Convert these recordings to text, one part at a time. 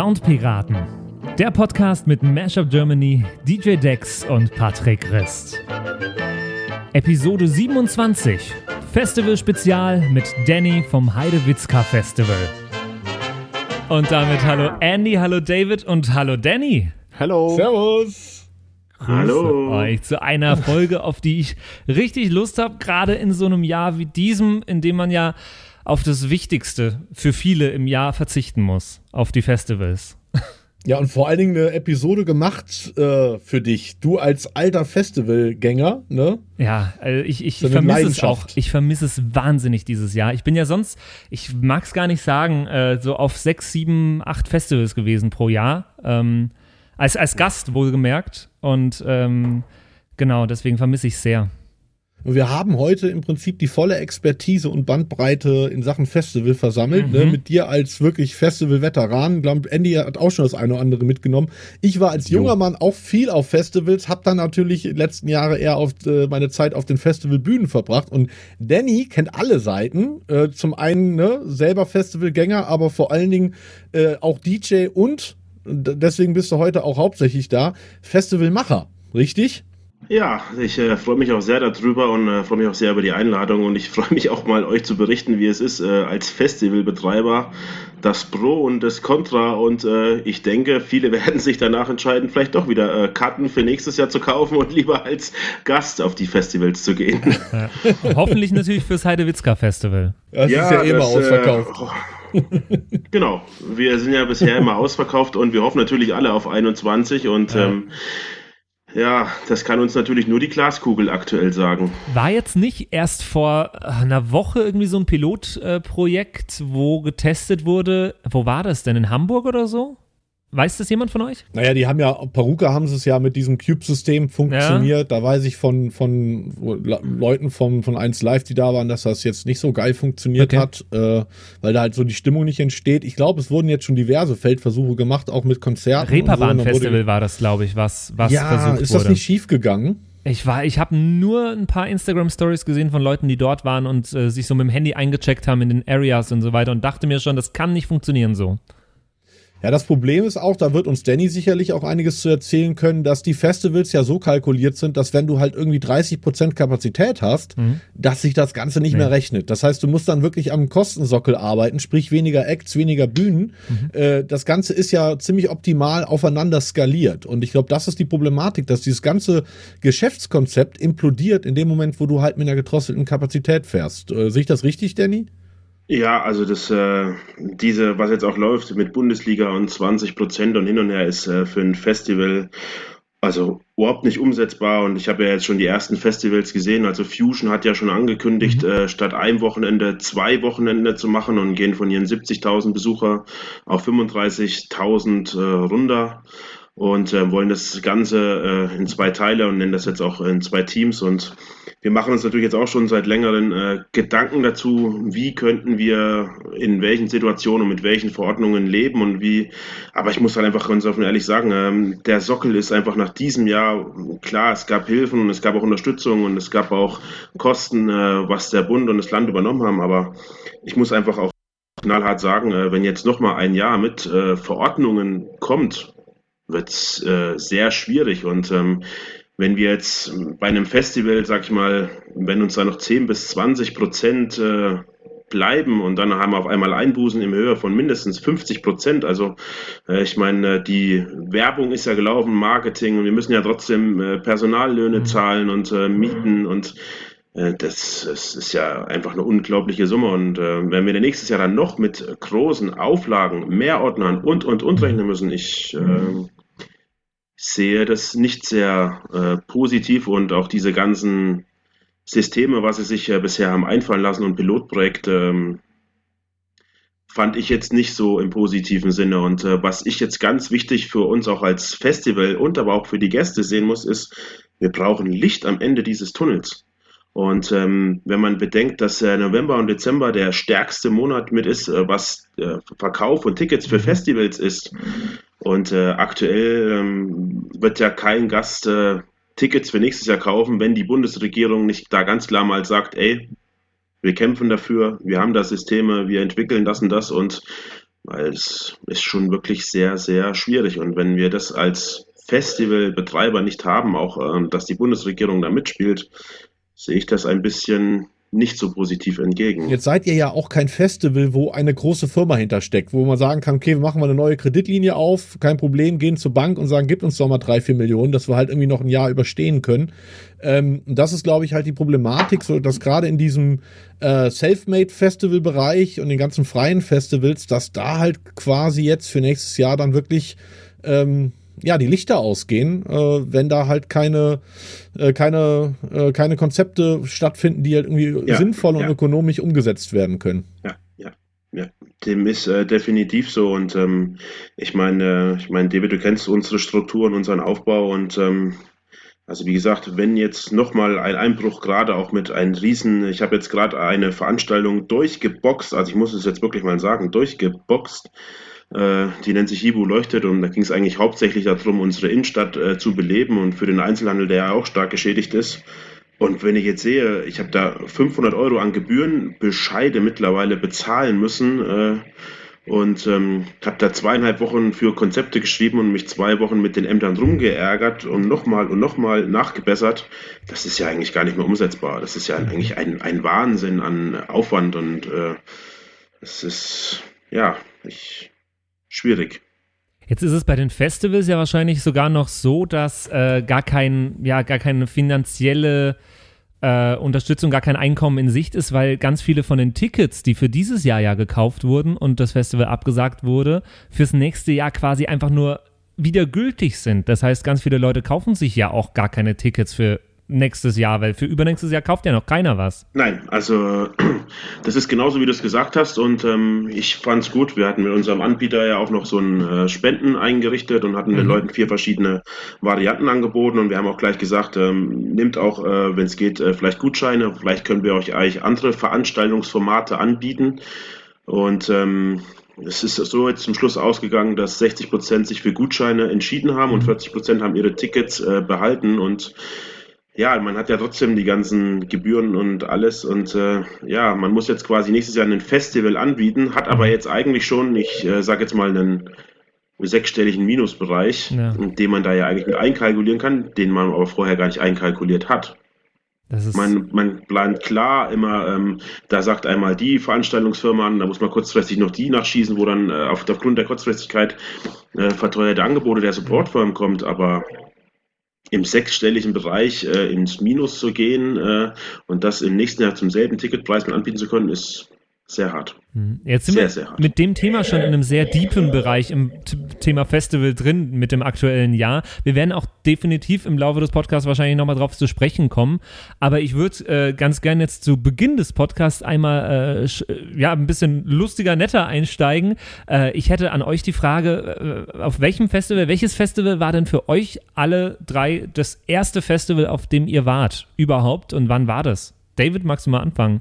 Soundpiraten, der Podcast mit Mashup Germany, DJ Dex und Patrick Rist. Episode 27, Festival Spezial mit Danny vom Heidewitzka Festival. Und damit hallo Andy, hallo David und hallo Danny. Hallo. Servus. Grüße Hallo. euch zu einer Folge, auf die ich richtig Lust habe, gerade in so einem Jahr wie diesem, in dem man ja auf das Wichtigste für viele im Jahr verzichten muss, auf die Festivals. Ja, und vor allen Dingen eine Episode gemacht äh, für dich. Du als alter Festivalgänger, ne? Ja, also ich, ich So eine vermisse es auch. Ich vermisse es wahnsinnig dieses Jahr. Ich bin ja sonst, ich mag es gar nicht sagen, äh, so auf sechs, sieben, acht Festivals gewesen pro Jahr. Ähm, als, als Gast wohlgemerkt. Und ähm, genau, deswegen vermisse ich es sehr. Und wir haben heute im Prinzip die volle Expertise und Bandbreite in Sachen Festival versammelt. Ne? Mit dir als wirklich Festival-Veteran. Ich glaube, Andy hat auch schon das eine oder andere mitgenommen. Ich war als junger Mann auch viel auf Festivals, habe dann natürlich die letzten Jahre eher auf äh, meine Zeit auf den Festivalbühnen verbracht. Und Danny kennt alle Seiten. Äh, zum einen ne, selber Festivalgänger, aber vor allen Dingen äh, auch DJ und deswegen bist du heute auch hauptsächlich da, Festivalmacher. Richtig? Ja, ich äh, freue mich auch sehr darüber und äh, freue mich auch sehr über die Einladung und ich freue mich auch mal euch zu berichten, wie es ist äh, als Festivalbetreiber, das Pro und das Contra und äh, ich denke, viele werden sich danach entscheiden, vielleicht doch wieder äh, Karten für nächstes Jahr zu kaufen und lieber als Gast auf die Festivals zu gehen. Ja. Hoffentlich natürlich fürs Heidewitzka Festival. Das ist ja eh immer das, ausverkauft. Äh, genau, wir sind ja bisher immer ausverkauft und wir hoffen natürlich alle auf 21 und Ja. ähm, ja, das kann uns natürlich nur die Glaskugel aktuell sagen. War jetzt nicht erst vor einer Woche irgendwie so ein Pilotprojekt, wo getestet wurde, wo war das denn? In Hamburg oder so? Weiß das jemand von euch? Naja, die haben ja, Paruka haben es ja mit diesem Cube-System funktioniert. Da weiß ich von, von Le- Leuten von, von 1 Live, die da waren, dass das jetzt nicht so geil funktioniert Okay. hat, äh, weil da halt so die Stimmung nicht entsteht. Ich glaube, es wurden jetzt schon diverse Feldversuche gemacht, auch mit Konzerten. und so. War das, glaube ich, was, was ja, versucht ist wurde. das nicht schief gegangen? Ich war, ich habe nur ein paar Instagram-Stories gesehen von Leuten, die dort waren und äh, sich so mit dem Handy eingecheckt haben in den Areas und so weiter und dachte mir schon, das kann nicht funktionieren so. Ja, das Problem ist auch, da wird uns Danny sicherlich auch einiges zu erzählen können, dass die Festivals ja so kalkuliert sind, dass wenn du halt irgendwie 30% Kapazität hast, dass sich das Ganze nicht Nee. mehr rechnet. Das heißt, du musst dann wirklich am Kostensockel arbeiten, sprich weniger Acts, weniger Bühnen. Äh, das Ganze ist ja ziemlich optimal aufeinander skaliert. Und ich glaube, das ist die Problematik, dass dieses ganze Geschäftskonzept implodiert in dem Moment, wo du halt mit einer gedrosselten Kapazität fährst. Äh, sehe ich das richtig, Danny? Ja, also das, äh, diese, was jetzt auch läuft mit Bundesliga und 20 Prozent und hin und her, ist äh, für ein Festival also überhaupt nicht umsetzbar. Und ich habe ja jetzt schon die ersten Festivals gesehen. Also Fusion hat ja schon angekündigt, äh, statt einem Wochenende zwei Wochenende zu machen und gehen von ihren 70.000 Besucher auf 35.000 äh, runter und äh, wollen das Ganze äh, in zwei Teile und nennen das jetzt auch in zwei Teams. Und wir machen uns natürlich jetzt auch schon seit längeren äh, Gedanken dazu, wie könnten wir in welchen Situationen und mit welchen Verordnungen leben und wie. Aber ich muss halt einfach ganz offen ehrlich sagen, ähm, der Sockel ist einfach nach diesem Jahr klar. Es gab Hilfen und es gab auch Unterstützung und es gab auch Kosten, äh, was der Bund und das Land übernommen haben. Aber ich muss einfach auch knallhart sagen, äh, wenn jetzt noch mal ein Jahr mit äh, Verordnungen kommt, wird es äh, sehr schwierig. Und ähm, wenn wir jetzt bei einem Festival, sag ich mal, wenn uns da noch 10 bis 20 Prozent äh, bleiben und dann haben wir auf einmal Einbußen in Höhe von mindestens 50 Prozent. Also äh, ich meine, die Werbung ist ja gelaufen, Marketing und wir müssen ja trotzdem äh, Personallöhne zahlen und äh, Mieten und äh, das, das ist ja einfach eine unglaubliche Summe. Und äh, wenn wir nächstes Jahr dann noch mit großen Auflagen, Mehrordnern und, und, und rechnen müssen, ich äh, sehe das nicht sehr äh, positiv und auch diese ganzen Systeme, was sie sich äh, bisher haben einfallen lassen und Pilotprojekte, ähm, fand ich jetzt nicht so im positiven Sinne. Und äh, was ich jetzt ganz wichtig für uns auch als Festival und aber auch für die Gäste sehen muss, ist, wir brauchen Licht am Ende dieses Tunnels. Und ähm, wenn man bedenkt, dass äh, November und Dezember der stärkste Monat mit ist, äh, was äh, Verkauf und Tickets für Festivals ist, und äh, aktuell ähm, wird ja kein Gast äh, Tickets für nächstes Jahr kaufen, wenn die Bundesregierung nicht da ganz klar mal sagt, ey, wir kämpfen dafür, wir haben da Systeme, wir entwickeln das und das und Weil es ist schon wirklich sehr, sehr schwierig. Und wenn wir das als Festivalbetreiber nicht haben, auch äh, dass die Bundesregierung da mitspielt, sehe ich das ein bisschen nicht so positiv entgegen. Jetzt seid ihr ja auch kein Festival, wo eine große Firma hintersteckt, wo man sagen kann, okay, wir machen mal eine neue Kreditlinie auf, kein Problem, gehen zur Bank und sagen, gib uns doch mal drei, vier Millionen, dass wir halt irgendwie noch ein Jahr überstehen können. Ähm, das ist, glaube ich, halt die Problematik, so dass gerade in diesem äh, Selfmade-Festival-Bereich und den ganzen freien Festivals, dass da halt quasi jetzt für nächstes Jahr dann wirklich ähm, ja, die Lichter ausgehen, äh, wenn da halt keine, äh, keine, äh, keine Konzepte stattfinden, die halt irgendwie ja, sinnvoll und ja. ökonomisch umgesetzt werden können. Ja, ja, ja. Dem ist äh, definitiv so. Und ähm, ich meine, ich meine, David, du kennst unsere Strukturen, unseren Aufbau und ähm, also wie gesagt, wenn jetzt nochmal ein Einbruch gerade auch mit einem Riesen, ich habe jetzt gerade eine Veranstaltung durchgeboxt, also ich muss es jetzt wirklich mal sagen, durchgeboxt, die nennt sich Ibu Leuchtet und da ging es eigentlich hauptsächlich darum, unsere Innenstadt äh, zu beleben und für den Einzelhandel, der ja auch stark geschädigt ist. Und wenn ich jetzt sehe, ich habe da 500 Euro an Gebührenbescheide mittlerweile bezahlen müssen äh, und ähm, habe da zweieinhalb Wochen für Konzepte geschrieben und mich zwei Wochen mit den Ämtern rumgeärgert und nochmal und nochmal nachgebessert. Das ist ja eigentlich gar nicht mehr umsetzbar. Das ist ja eigentlich ein, ein Wahnsinn an Aufwand und äh, es ist, ja, ich schwierig. Jetzt ist es bei den Festivals ja wahrscheinlich sogar noch so, dass äh, gar kein, ja, gar keine finanzielle äh, Unterstützung, gar kein Einkommen in Sicht ist, weil ganz viele von den Tickets, die für dieses Jahr ja gekauft wurden und das Festival abgesagt wurde, fürs nächste Jahr quasi einfach nur wieder gültig sind. Das heißt, ganz viele Leute kaufen sich ja auch gar keine Tickets für nächstes Jahr, weil für übernächstes Jahr kauft ja noch keiner was. Nein, also das ist genauso, wie du es gesagt hast und ähm, ich fand es gut. Wir hatten mit unserem Anbieter ja auch noch so ein äh, Spenden eingerichtet und hatten mhm. den Leuten vier verschiedene Varianten angeboten und wir haben auch gleich gesagt, ähm, nimmt auch, äh, wenn es geht, äh, vielleicht Gutscheine, vielleicht können wir euch eigentlich andere Veranstaltungsformate anbieten und ähm, es ist so jetzt zum Schluss ausgegangen, dass 60 Prozent sich für Gutscheine entschieden haben und 40 mhm. Prozent haben ihre Tickets äh, behalten und ja, man hat ja trotzdem die ganzen Gebühren und alles und äh, ja, man muss jetzt quasi nächstes Jahr ein Festival anbieten, hat aber mhm. jetzt eigentlich schon, ich äh, sage jetzt mal einen sechsstelligen Minusbereich, ja. den man da ja eigentlich mit einkalkulieren kann, den man aber vorher gar nicht einkalkuliert hat. man, man plant klar immer, ähm, da sagt einmal die Veranstaltungsfirma an, da muss man kurzfristig noch die nachschießen, wo dann äh, auf, aufgrund der Kurzfristigkeit äh, verteuerte Angebote der Supportfirm kommt, aber im sechsstelligen Bereich äh, ins Minus zu gehen äh, und das im nächsten Jahr zum selben Ticketpreis anbieten zu können, ist sehr hart. Hm. Jetzt sind sehr, wir sehr mit dem Thema schon in einem sehr deepen Bereich im Thema Festival drin mit dem aktuellen Jahr. Wir werden auch definitiv im Laufe des Podcasts wahrscheinlich nochmal drauf zu sprechen kommen. Aber ich würde äh, ganz gerne jetzt zu Beginn des Podcasts einmal äh, ja, ein bisschen lustiger, netter einsteigen. Äh, ich hätte an euch die Frage, äh, auf welchem Festival, welches Festival war denn für euch alle drei das erste Festival, auf dem ihr wart überhaupt und wann war das? David, magst du mal anfangen?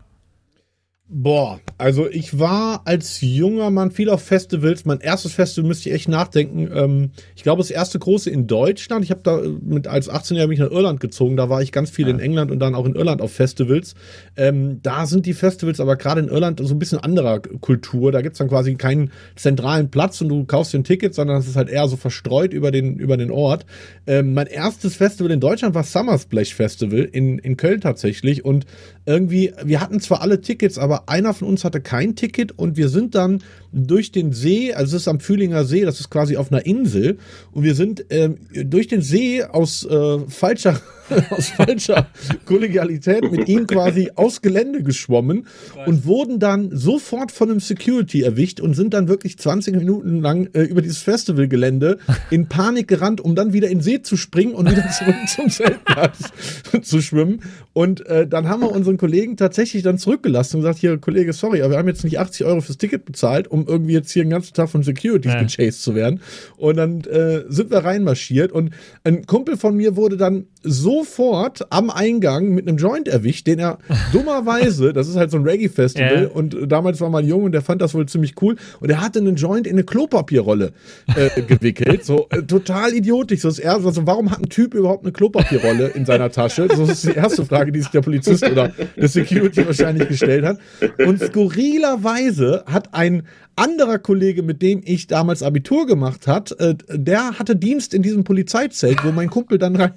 Boah, also ich war als junger Mann viel auf Festivals. Mein erstes Festival müsste ich echt nachdenken. Ähm, ich glaube, das erste große in Deutschland. Ich habe da mit als 18-Jähriger mich nach Irland gezogen. Da war ich ganz viel ja. in England und dann auch in Irland auf Festivals. Ähm, da sind die Festivals aber gerade in Irland so ein bisschen anderer Kultur. Da gibt's dann quasi keinen zentralen Platz und du kaufst dir ein Ticket, sondern es ist halt eher so verstreut über den, über den Ort. Ähm, mein erstes Festival in Deutschland war Summer Splash Festival in, in Köln tatsächlich. Und irgendwie, wir hatten zwar alle Tickets, aber einer von uns hatte kein Ticket und wir sind dann durch den See, also es ist am Fühlinger See, das ist quasi auf einer Insel und wir sind ähm, durch den See aus äh, falscher aus falscher Kollegialität mit ihm quasi aus Gelände geschwommen und wurden dann sofort von einem Security erwischt und sind dann wirklich 20 Minuten lang äh, über dieses Festivalgelände in Panik gerannt, um dann wieder in den See zu springen und wieder zurück zum Zeltplatz zu schwimmen. Und äh, dann haben wir unseren Kollegen tatsächlich dann zurückgelassen und gesagt, hier Kollege, sorry, aber wir haben jetzt nicht 80 Euro fürs Ticket bezahlt, um um irgendwie jetzt hier den ganzen Tag von Securities ja. gechased zu werden. Und dann äh, sind wir reinmarschiert und ein Kumpel von mir wurde dann sofort am Eingang mit einem Joint erwischt, den er dummerweise, das ist halt so ein Reggae-Festival, Ja. und damals war man jung und der fand das wohl ziemlich cool, und er hatte einen Joint in eine Klopapierrolle äh, gewickelt, so äh, total idiotisch. So das erste, also warum hat ein Typ überhaupt eine Klopapierrolle in seiner Tasche? Das ist die erste Frage, die sich der Polizist oder der Security wahrscheinlich gestellt hat. Und skurrilerweise hat ein anderer Kollege, mit dem ich damals Abitur gemacht hat, äh, der hatte Dienst in diesem Polizeizelt, wo mein Kumpel dann rein,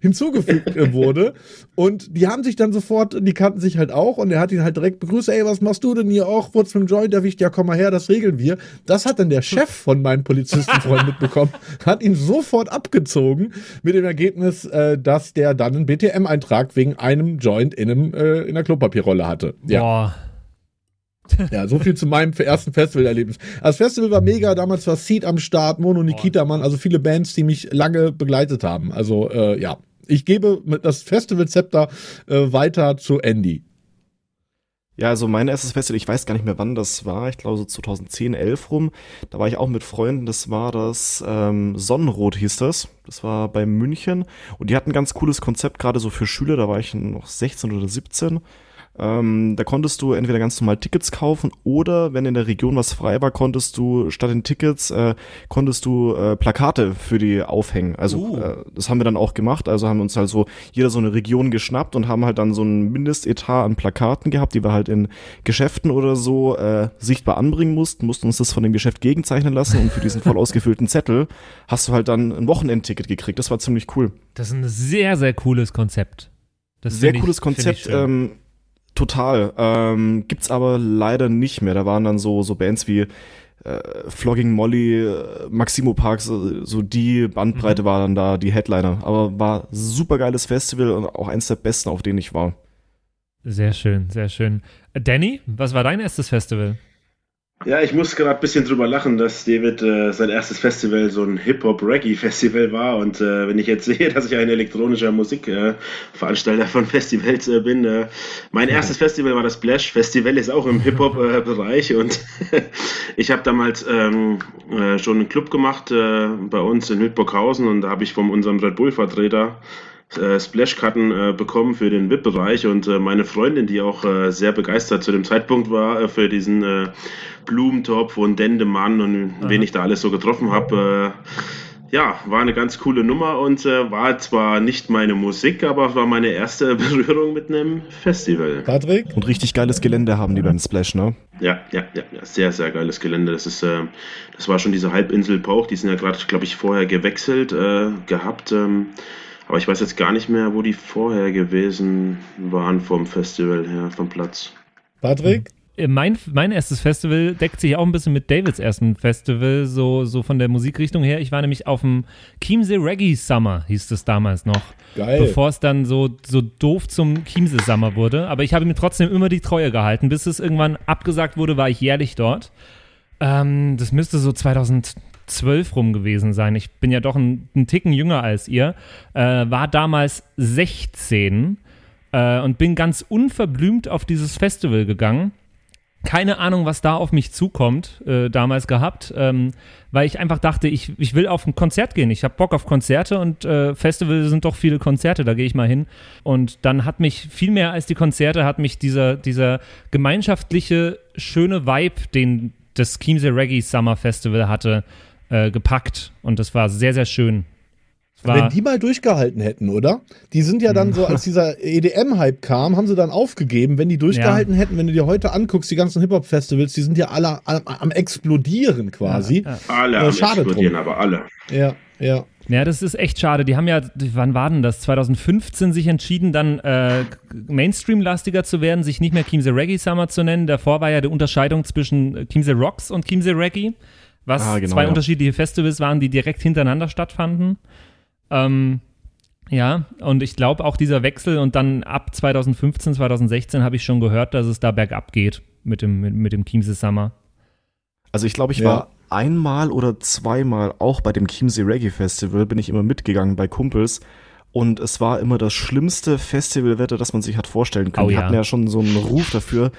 hinzugefügt äh, wurde. Und die haben sich dann sofort, die kannten sich halt auch und er hat ihn halt direkt begrüßt, ey, was machst du denn hier auch? Wurdest mit dem Joint erwischt? Ja, komm mal her, das regeln wir. Das hat dann der Chef von meinem Polizistenfreund mitbekommen, hat ihn sofort abgezogen mit dem Ergebnis, äh, dass der dann einen BTM-Eintrag wegen einem Joint in, einem, äh, in einer Klopapierrolle hatte. Ja. Boah. Ja, so viel zu meinem ersten Festivalerlebnis. Das Festival war mega, damals war Seed am Start, Mono Nikita Mann, also viele Bands, die mich lange begleitet haben. Also äh, ja, ich gebe das Festival-Zepter äh, weiter zu Andy. Ja, also mein erstes Festival, ich weiß gar nicht mehr wann das war, ich glaube so 2010, 11 rum. Da war ich auch mit Freunden, das war das ähm, Sonnenrot hieß das. Das war bei München und die hatten ein ganz cooles Konzept, gerade so für Schüler, da war ich noch 16 oder 17. Ähm, da konntest du entweder ganz normal Tickets kaufen oder wenn in der Region was frei war, konntest du statt den Tickets äh, konntest du äh, Plakate für die aufhängen. Also Uh. äh, das haben wir dann auch gemacht. Also haben uns halt so jeder so eine Region geschnappt und haben halt dann so ein Mindestetat an Plakaten gehabt, die wir halt in Geschäften oder so äh, sichtbar anbringen mussten, mussten uns das von dem Geschäft gegenzeichnen lassen und für diesen voll ausgefüllten Zettel hast du halt dann ein Wochenendticket gekriegt. Das war ziemlich cool. Das ist ein sehr, sehr cooles Konzept. Das Sehr ich- cooles Konzept. Ähm, total. Ähm, gibt's aber leider nicht mehr. Da waren dann so, so Bands wie äh, Flogging Molly, äh, Maximo Parks, so, so die Bandbreite Mhm. war dann da, die Headliner. Aber war super geiles Festival und auch eins der besten, auf denen ich war. Sehr schön, sehr schön. Äh, Danny, was war dein erstes Festival? Ja, ich muss gerade ein bisschen drüber lachen, dass David äh, sein erstes Festival so ein Hip-Hop-Reggae-Festival war. Und äh, wenn ich jetzt sehe, dass ich ein elektronischer Musikveranstalter äh, von Festivals äh, bin, äh, mein erstes Festival war das Splash Festival, ist auch im Hip-Hop-Bereich. und ich habe damals ähm, äh, schon einen Club gemacht äh, bei uns in Hildburghausen und da habe ich von unserem Red Bull-Vertreter äh, Splashkarten äh, bekommen für den VIP-Bereich und äh, meine Freundin, die auch äh, sehr begeistert zu dem Zeitpunkt war äh, für diesen äh, Blumentopf und Dendemann und Aha. wen ich da alles so getroffen habe. Äh, ja, war eine ganz coole Nummer und äh, war zwar nicht meine Musik, aber war meine erste Berührung mit einem Festival. Patrick? Und richtig geiles Gelände haben die beim Splash, ne? Ja, ja, ja, ja, sehr, sehr geiles Gelände. Das ist, äh, das war schon diese Halbinsel Pauch, die sind ja gerade, glaube ich, vorher gewechselt äh, gehabt. Ähm, aber ich weiß jetzt gar nicht mehr, wo die vorher gewesen waren vom Festival her, vom Platz. Patrick? Äh, Mein, mein erstes Festival deckt sich auch ein bisschen mit Davids ersten Festival, so, so von der Musikrichtung her. Ich war nämlich auf dem Chiemsee Reggae Summer, hieß es damals noch. Geil. Bevor es dann so, so doof zum Chiemsee Summer wurde. Aber ich habe mir trotzdem immer die Treue gehalten. Bis es irgendwann abgesagt wurde, war ich jährlich dort. Ähm, das müsste so 2012 rum gewesen sein. Ich bin ja doch ein, ein Ticken jünger als ihr. Äh, war damals 16 äh, und bin ganz unverblümt auf dieses Festival gegangen. Keine Ahnung, was da auf mich zukommt, äh, damals gehabt, ähm, weil ich einfach dachte, ich, ich will auf ein Konzert gehen. Ich habe Bock auf Konzerte und äh, Festivals sind doch viele Konzerte, da gehe ich mal hin. Und dann hat mich viel mehr als die Konzerte, hat mich dieser, dieser gemeinschaftliche, schöne Vibe, den das Chiemsee Reggae Summer Festival hatte, äh, gepackt. Und das war sehr, sehr schön. War, Wenn die mal durchgehalten hätten, oder? Die sind ja dann so, als dieser EDM-Hype kam, haben sie dann aufgegeben. Wenn die durchgehalten hätten, wenn du dir heute anguckst, die ganzen Hip-Hop-Festivals, die sind ja alle am, am explodieren quasi. Ja, Alle Äh, am schade explodieren, drum. aber alle. Ja, ja. Ja, das ist echt schade. Die haben ja, wann war denn das? 2015 sich entschieden, dann äh, Mainstream-lastiger zu werden, sich nicht mehr Chiemsee Reggae Summer zu nennen. Davor war ja die Unterscheidung zwischen äh, Chiemsee Rocks und Chiemsee Reggae, was Ah, genau, zwei ja. unterschiedliche Festivals waren, die direkt hintereinander stattfanden. Ähm, ja, und ich glaube auch dieser Wechsel und dann ab 2015, 2016 habe ich schon gehört, dass es da bergab geht mit dem, mit, mit dem Chiemsee Summer. Also ich glaube, ich Ja. war einmal oder zweimal auch bei dem Chiemsee Reggae Festival, bin ich immer mitgegangen bei Kumpels. Und es war immer das schlimmste Festivalwetter, das man sich hat vorstellen können. Oh Die ja. hatten ja schon so einen Ruf dafür.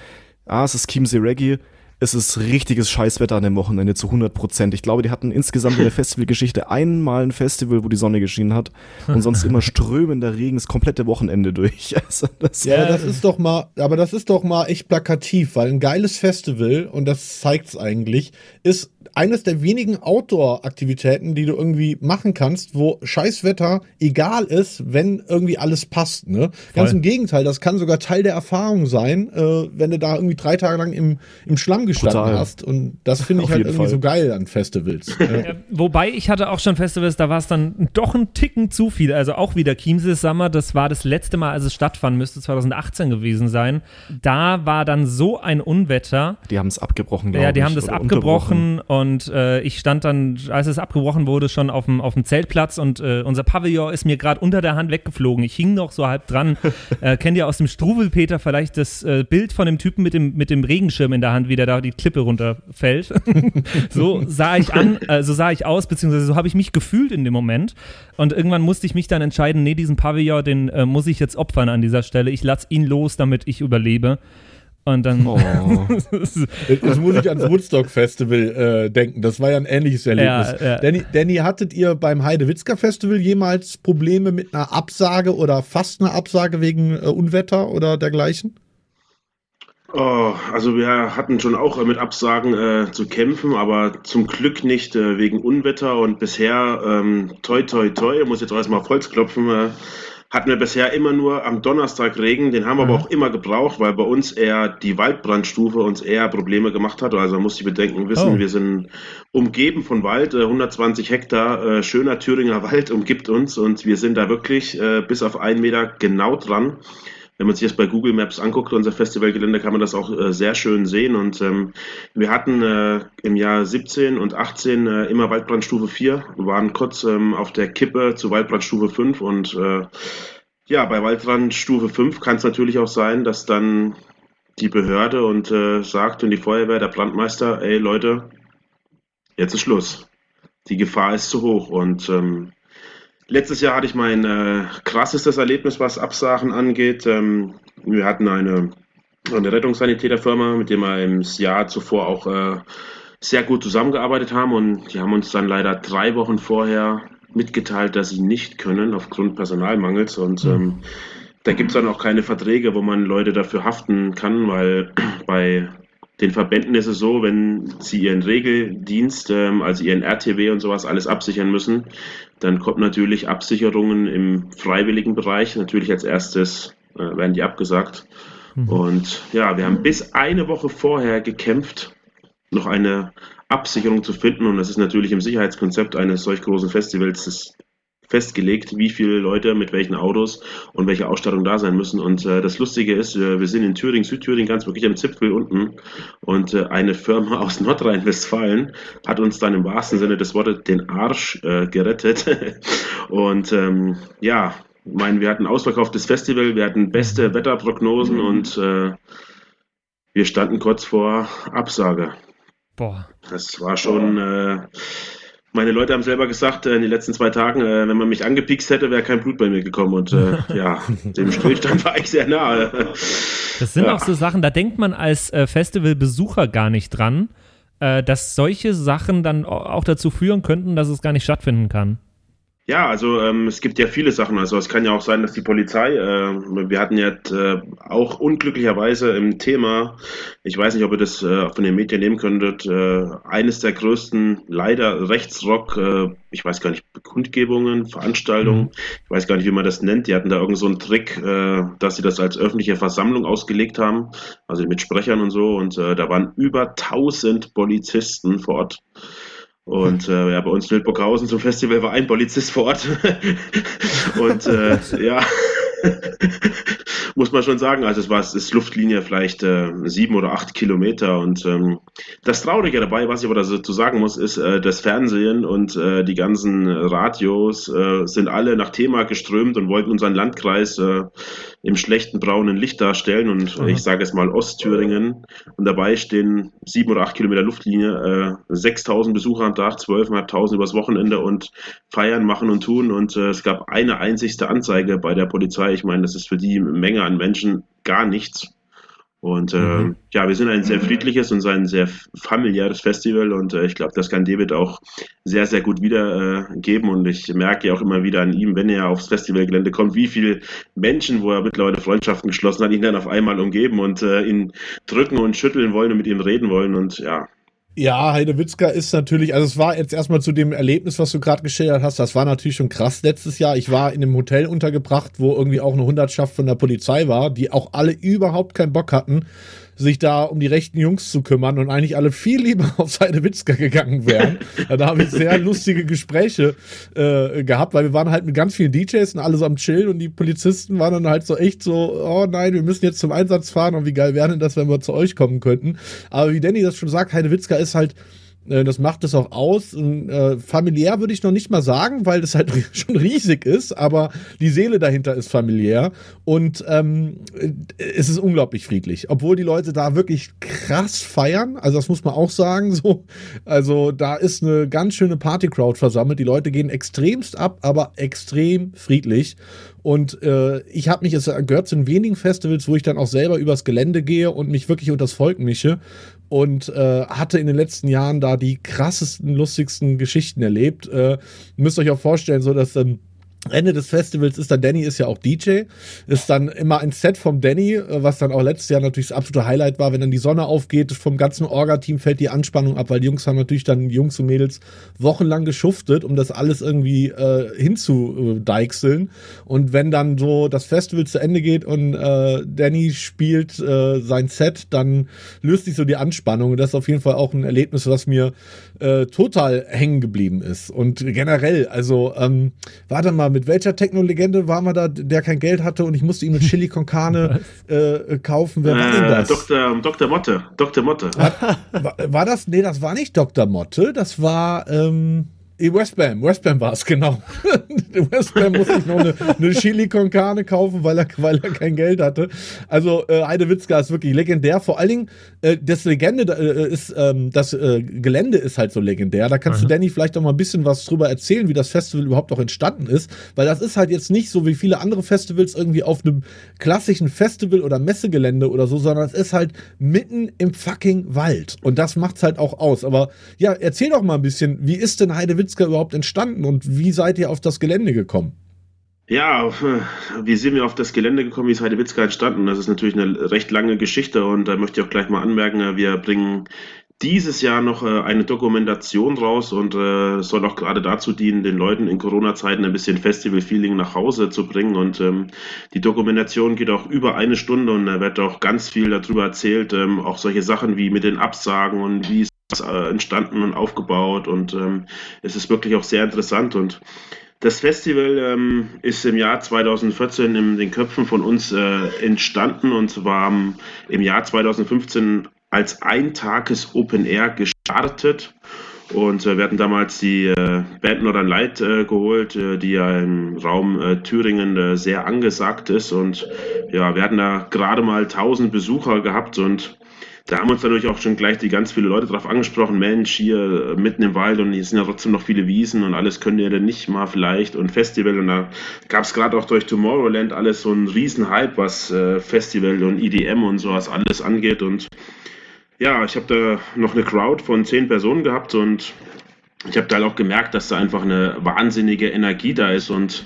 Ah, es ist Chiemsee Reggae. Es ist richtiges Scheißwetter an dem Wochenende zu 100 Prozent. Ich glaube, die hatten insgesamt in der Festivalgeschichte einmal ein Festival, wo die Sonne geschienen hat und sonst immer strömender Regen das komplette Wochenende durch. Also das ja, das ist doch mal, aber das ist doch mal echt plakativ, weil ein geiles Festival, und das zeigt's eigentlich, ist eines der wenigen Outdoor-Aktivitäten, die du irgendwie machen kannst, wo Scheißwetter egal ist, wenn irgendwie alles passt. Ne? Ganz im Gegenteil, das kann sogar Teil der Erfahrung sein, äh, wenn du da irgendwie drei Tage lang im, im Schlamm gestanden Total. hast. Und das finde ich halt irgendwie Fall. so geil an Festivals. äh, wobei ich hatte auch schon Festivals, da war es dann doch ein Ticken zu viel. Also auch wieder Chiemsees Summer, das war das letzte Mal, als es stattfand, müsste 2018 gewesen sein. Da war dann so ein Unwetter. Die haben es abgebrochen, glaube ich. Ja, die haben das abgebrochen und äh, ich stand dann, als es abgebrochen wurde, schon auf dem, auf dem Zeltplatz und äh, unser Pavillon ist mir gerade unter der Hand weggeflogen. Ich hing noch so halb dran. äh, kennt ihr aus dem Struwelpeter vielleicht das äh, Bild von dem Typen mit dem, mit dem Regenschirm in der Hand, wie der da die Klippe runterfällt? so sah ich an, äh, so sah ich aus, beziehungsweise so habe ich mich gefühlt in dem Moment. Und irgendwann musste ich mich dann entscheiden, nee, diesen Pavillon, den äh, muss ich jetzt opfern an dieser Stelle. Ich lasse ihn los, damit ich überlebe. Und dann. Oh. das muss ich ans Woodstock Festival äh, denken. Das war ja ein ähnliches Erlebnis. Ja, ja. Danny, Danny, hattet ihr beim Heidewitzka Festival jemals Probleme mit einer Absage oder fast einer Absage wegen äh, Unwetter oder dergleichen? Oh, also wir hatten schon auch mit Absagen äh, zu kämpfen, aber zum Glück nicht äh, wegen Unwetter und bisher ähm, toi toi toi, muss jetzt auch erstmal auf Holz klopfen, äh, hatten wir bisher immer nur am Donnerstag Regen, den haben wir mhm. aber auch immer gebraucht, weil bei uns eher die Waldbrandstufe uns eher Probleme gemacht hat. Also muss ich bedenken, wissen, oh. wir sind umgeben von Wald, 120 äh, Hektar, äh, schöner Thüringer Wald umgibt uns und wir sind da wirklich äh, bis auf einen Meter genau dran wenn man sich das bei Google Maps anguckt, unser Festivalgelände, kann man das auch äh, sehr schön sehen. Und ähm, wir hatten äh, im Jahr 17 und 18 äh, immer Waldbrandstufe 4, wir waren kurz ähm, auf der Kippe zu Waldbrandstufe 5 und äh, ja, bei Waldbrandstufe 5 kann es natürlich auch sein, dass dann die Behörde und äh, sagt und die Feuerwehr, der Brandmeister, ey Leute, jetzt ist Schluss. Die Gefahr ist zu hoch und ähm, Letztes Jahr hatte ich mein äh, krassestes Erlebnis, was Absagen angeht. Ähm, wir hatten eine, eine Rettungssanitäterfirma, mit der wir im Jahr zuvor auch äh, sehr gut zusammengearbeitet haben und die haben uns dann leider drei Wochen vorher mitgeteilt, dass sie nicht können aufgrund Personalmangels und mhm. ähm, da gibt es dann auch keine Verträge, wo man Leute dafür haften kann, weil bei den Verbänden ist es so, wenn sie ihren Regeldienst, ähm, also ihren RTW und sowas alles absichern müssen, dann kommt natürlich Absicherungen im freiwilligen Bereich. Natürlich als erstes äh, werden die abgesagt. Mhm. Und ja, wir haben bis eine Woche vorher gekämpft, noch eine Absicherung zu finden. Und das ist natürlich im Sicherheitskonzept eines solch großen Festivals das festgelegt, wie viele Leute mit welchen Autos und welche Ausstattung da sein müssen. Und äh, das Lustige ist, äh, wir sind in Thüringen, Südthüringen, ganz wirklich am Zipfel unten. Und äh, eine Firma aus Nordrhein-Westfalen hat uns dann im wahrsten Sinne des Wortes den Arsch äh, gerettet. und ähm, ja, ich meine, wir hatten ausverkauftes Festival, wir hatten beste Wetterprognosen mhm. und äh, wir standen kurz vor Absage. Boah. Das war schon äh, meine Leute haben selber gesagt, äh, in den letzten zwei Tagen, äh, wenn man mich angepikst hätte, wäre kein Blut bei mir gekommen. Und äh, ja, dem Stillstand war ich sehr nahe. Das sind ja. auch so Sachen, da denkt man als äh, Festivalbesucher gar nicht dran, dass solche Sachen dann auch dazu führen könnten, dass es gar nicht stattfinden kann. Ja, also ähm, es gibt ja viele Sachen. Also es kann ja auch sein, dass die Polizei, äh, wir hatten ja äh, auch unglücklicherweise im Thema, ich weiß nicht, ob ihr das äh, von den Medien nehmen könntet, äh, eines der größten leider Rechtsrock, äh, ich weiß gar nicht, Kundgebungen, Veranstaltungen, mhm. ich weiß gar nicht, wie man das nennt. Die hatten da irgend so einen Trick, äh, dass sie das als öffentliche Versammlung ausgelegt haben, also mit Sprechern und so. Und äh, da waren über 1000 Polizisten vor Ort. Und äh, ja, bei uns in Wildburghausen zum Festival war ein Polizist vor Ort. und äh, ja, muss man schon sagen. Also es war es ist Luftlinie vielleicht äh, sieben oder acht Kilometer. Und ähm, das Traurige dabei, was ich aber dazu sagen muss, ist, äh, das Fernsehen und äh, die ganzen Radios äh, sind alle nach Thema geströmt und wollten unseren Landkreis äh, im schlechten braunen Licht darstellen. Und mhm. ich sage es mal Ostthüringen. Und dabei stehen sieben oder acht Kilometer Luftlinie, äh, 6000 Besucher am Tag, 12.500 übers Wochenende und feiern, machen und tun. Und äh, es gab eine einzigste Anzeige bei der Polizei. Ich meine, das ist für die Menge an Menschen gar nichts. Und äh, mhm. ja, wir sind ein sehr friedliches und ein sehr familiäres Festival und äh, ich glaube, das kann David auch sehr, sehr gut wiedergeben. Äh, und ich merke ja auch immer wieder an ihm, wenn er aufs Festivalgelände kommt, wie viele Menschen, wo er mittlerweile Freundschaften geschlossen hat, ihn dann auf einmal umgeben und äh, ihn drücken und schütteln wollen und mit ihm reden wollen. Und ja, ja, Heidewitzka ist natürlich, also es war jetzt erstmal zu dem Erlebnis, was du gerade geschildert hast, das war natürlich schon krass letztes Jahr. Ich war in einem Hotel untergebracht, wo irgendwie auch eine Hundertschaft von der Polizei war, die auch alle überhaupt keinen Bock hatten, sich da um die rechten Jungs zu kümmern und eigentlich alle viel lieber auf seine Witzka gegangen wären. da habe ich sehr lustige Gespräche äh, gehabt, weil wir waren halt mit ganz vielen DJs und alle so am Chillen und die Polizisten waren dann halt so echt so, oh nein, wir müssen jetzt zum Einsatz fahren und wie geil wäre denn das, wenn wir zu euch kommen könnten. Aber wie Danny das schon sagt, Heidewitzka ist halt das macht es auch aus. Und, äh, familiär würde ich noch nicht mal sagen, weil das halt schon riesig ist, aber die Seele dahinter ist familiär und ähm, es ist unglaublich friedlich. Obwohl die Leute da wirklich krass feiern, also das muss man auch sagen, so. Also da ist eine ganz schöne Party-Crowd versammelt. Die Leute gehen extremst ab, aber extrem friedlich. Und äh, ich habe mich, es gehört zu den wenigen Festivals, wo ich dann auch selber übers Gelände gehe und mich wirklich unter das Volk mische und äh, hatte in den letzten Jahren da die krassesten, lustigsten Geschichten erlebt. Äh, müsst euch auch vorstellen, so dass ähm, Ende des Festivals ist dann Danny ist ja auch DJ, ist dann immer ein Set vom Danny, äh, was dann auch letztes Jahr natürlich das absolute Highlight war, wenn dann die Sonne aufgeht, vom ganzen Orga-Team fällt die Anspannung ab, weil die Jungs haben natürlich dann, Jungs und Mädels, wochenlang geschuftet, um das alles irgendwie äh, hinzudeichseln. Und wenn dann so das Festival zu Ende geht und äh, Danny spielt äh, sein Set, dann löst sich so die Anspannung. Und das ist auf jeden Fall auch ein Erlebnis, was mir äh, total hängen geblieben ist. Und generell, also, ähm, warte mal, mit welcher Techno-Legende waren wir da, der kein Geld hatte und ich musste ihm eine Chili con Carne äh, kaufen? Wer war denn äh, das? Dr. Dr. Motte. Dr. Motte. War, war, das? Nee, das war nicht Dr. Motte, das war. Ähm, Westbam, Westbam war es, genau. Westbam musste ich noch eine, eine Chili con Carne kaufen, weil er, weil er kein Geld hatte. Also äh, Heidewitzka ist wirklich legendär. Vor allen Dingen, äh, das Legende äh, ist, ähm, das äh, Gelände ist halt so legendär. Da kannst Aha. du Danny vielleicht auch mal ein bisschen was drüber erzählen, wie das Festival überhaupt auch entstanden ist. Weil das ist halt jetzt nicht so wie viele andere Festivals irgendwie auf einem klassischen Festival- oder Messegelände oder so, sondern es ist halt mitten im fucking Wald. Und das macht's halt auch aus. Aber ja, erzähl doch mal ein bisschen, wie ist denn Heidewitzka Witzka überhaupt entstanden und wie seid ihr auf das Gelände gekommen? Ja, äh, wie sind wir auf das Gelände gekommen? Wie ist Heidewitzka entstanden? Das ist natürlich eine recht lange Geschichte und da möchte ich auch gleich mal anmerken, äh, wir bringen dieses Jahr noch äh, eine Dokumentation raus und soll auch gerade dazu dienen, den Leuten in Corona-Zeiten ein bisschen Festival-Feeling nach Hause zu bringen. Und ähm, die Dokumentation geht auch über eine Stunde und da wird auch ganz viel darüber erzählt, ähm, auch solche Sachen wie mit den Absagen und wie es entstanden und aufgebaut und ähm, es ist wirklich auch sehr interessant und das Festival ähm, ist im Jahr 2014 in den Köpfen von uns äh, entstanden und zwar im Jahr 2015 als Eintages Open Air gestartet. Und äh, wir hatten damals die äh, Band Northern Light äh, geholt, äh, die ja im Raum äh, Thüringen äh, sehr angesagt ist. Und ja, wir hatten da gerade mal 1000 Besucher gehabt und da haben uns natürlich auch schon gleich die ganz viele Leute drauf angesprochen, Mensch, hier mitten im Wald und hier sind ja trotzdem noch viele Wiesen und alles könnt ihr denn nicht mal vielleicht und Festival. Und da gab es gerade auch durch Tomorrowland alles so einen riesen Hype, was äh, Festival und EDM und sowas alles angeht. Und ja, ich habe da noch eine Crowd von zehn Personen gehabt und ich habe da halt auch gemerkt, dass da einfach eine wahnsinnige Energie da ist. Und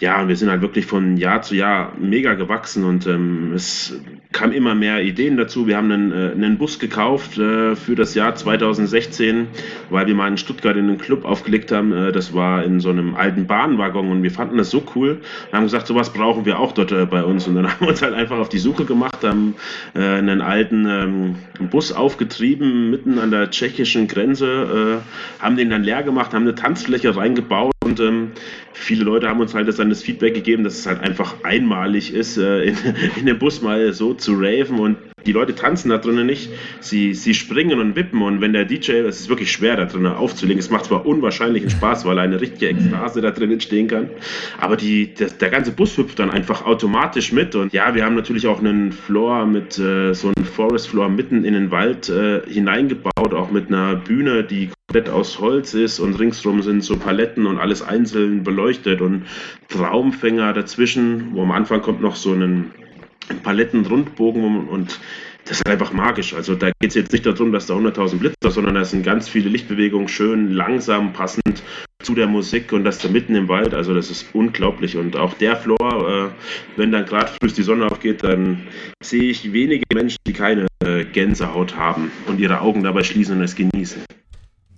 ja, wir sind halt wirklich von Jahr zu Jahr mega gewachsen und ähm, es kam immer mehr Ideen dazu. Wir haben einen, äh, einen Bus gekauft äh, für das Jahr 2016, weil wir mal in Stuttgart in einen Club aufgelegt haben. Äh, das war in so einem alten Bahnwaggon und wir fanden das so cool. Wir haben gesagt, sowas brauchen wir auch dort äh, bei uns. Und dann haben wir uns halt einfach auf die Suche gemacht, haben äh, einen alten ähm, Bus aufgetrieben, mitten an der tschechischen Grenze, äh, haben den dann leer gemacht, haben eine Tanzfläche reingebaut und ähm, viele Leute haben uns halt dann das Feedback gegeben, dass es halt einfach einmalig ist, äh, in, in dem Bus mal so zu raven und die Leute tanzen da drinnen nicht, sie, sie springen und wippen und wenn der DJ, es ist wirklich schwer da drinnen aufzulegen, es macht zwar unwahrscheinlichen Spaß, weil eine richtige Ekstase da drinnen stehen kann, aber die, der, der ganze Bus hüpft dann einfach automatisch mit und ja, wir haben natürlich auch einen Floor mit, äh, so einen Forest Floor mitten in den Wald äh, hineingebaut, auch mit einer Bühne, die komplett aus Holz ist und ringsrum sind so Paletten und alles einzeln beleuchtet und Traumfänger dazwischen, wo am Anfang kommt noch so ein Palettenrundbogen und das ist einfach magisch. Also da geht es jetzt nicht darum, dass da 100.000 Blitzer, sondern da sind ganz viele Lichtbewegungen, schön langsam, passend zu der Musik und das da mitten im Wald. Also das ist unglaublich. Und auch der Floor, äh, wenn dann gerade früh die Sonne aufgeht, dann sehe ich wenige Menschen, die keine äh, Gänsehaut haben und ihre Augen dabei schließen und es genießen.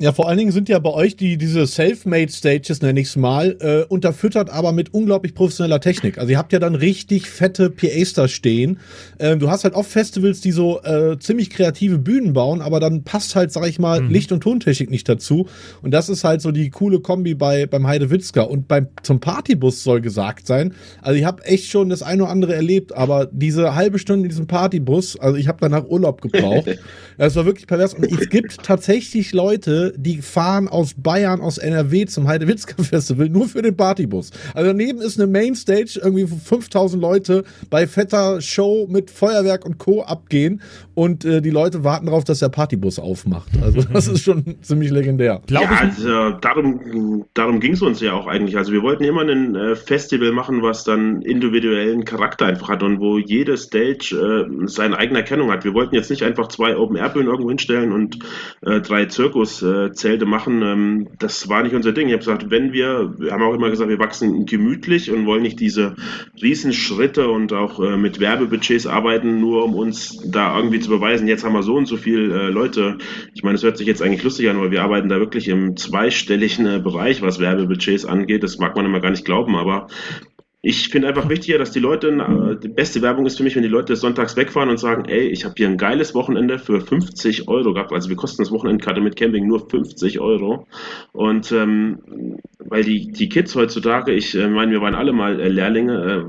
Ja, vor allen Dingen sind ja bei euch die diese Self-Made Stages, nenne ich es mal, äh, unterfüttert aber mit unglaublich professioneller Technik. Also ihr habt ja dann richtig fette PAs da stehen. Äh, du hast halt oft Festivals, die so äh, ziemlich kreative Bühnen bauen, aber dann passt halt, sag ich mal, mhm. Licht- und Tontechnik nicht dazu. Und das ist halt so die coole Kombi bei beim Heidewitzka. Und beim zum Partybus soll gesagt sein. Also ich habe echt schon das eine oder andere erlebt, aber diese halbe Stunde in diesem Partybus, also ich habe danach Urlaub gebraucht. das war wirklich pervers. Und es gibt tatsächlich Leute, die fahren aus Bayern, aus NRW zum Heidewitzka Festival nur für den Partybus. Also daneben ist eine Mainstage, irgendwie 5000 Leute bei fetter Show mit Feuerwerk und Co. abgehen und äh, die Leute warten darauf, dass der Partybus aufmacht. Also das ist schon ziemlich legendär. Glaube ja, ich. Also, darum darum ging es uns ja auch eigentlich. Also wir wollten immer ein äh, Festival machen, was dann individuellen Charakter einfach hat und wo jede Stage äh, seine eigene Erkennung hat. Wir wollten jetzt nicht einfach zwei Open-Air-Bühnen irgendwo hinstellen und äh, drei Zirkus äh, Zelte machen, ähm, das war nicht unser Ding. Ich habe gesagt, wenn wir, wir haben auch immer gesagt, wir wachsen gemütlich und wollen nicht diese Riesenschritte und auch äh, mit Werbebudgets arbeiten, nur um uns da irgendwie zu beweisen, jetzt haben wir so und so viele äh, Leute. Ich meine, es hört sich jetzt eigentlich lustig an, weil wir arbeiten da wirklich im zweistelligen äh, Bereich, was Werbebudgets angeht. Das mag man immer gar nicht glauben, aber ich finde einfach wichtiger, dass die Leute, die beste Werbung ist für mich, wenn die Leute sonntags wegfahren und sagen, ey, ich habe hier ein geiles Wochenende für 50 Euro gehabt. Also wir kosten das Wochenendkarte mit Camping nur 50 Euro. Und ähm, weil die, die Kids heutzutage, ich äh, meine, wir waren alle mal äh, Lehrlinge, äh,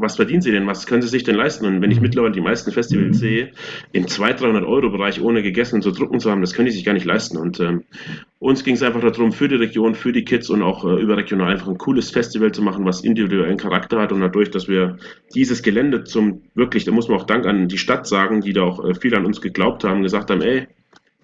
was verdienen sie denn? Was können sie sich denn leisten? Und wenn ich mhm. mittlerweile die meisten Festivals sehe, im 200, 300 Euro Bereich ohne gegessen und zu drucken zu haben, das können die sich gar nicht leisten. Und ähm, uns ging es einfach darum, für die Region, für die Kids und auch äh, überregional einfach ein cooles Festival zu machen, was individuellen Charakter hat. Und dadurch, dass wir dieses Gelände zum wirklich, da muss man auch Dank an die Stadt sagen, die da auch äh, viel an uns geglaubt haben, gesagt haben, ey,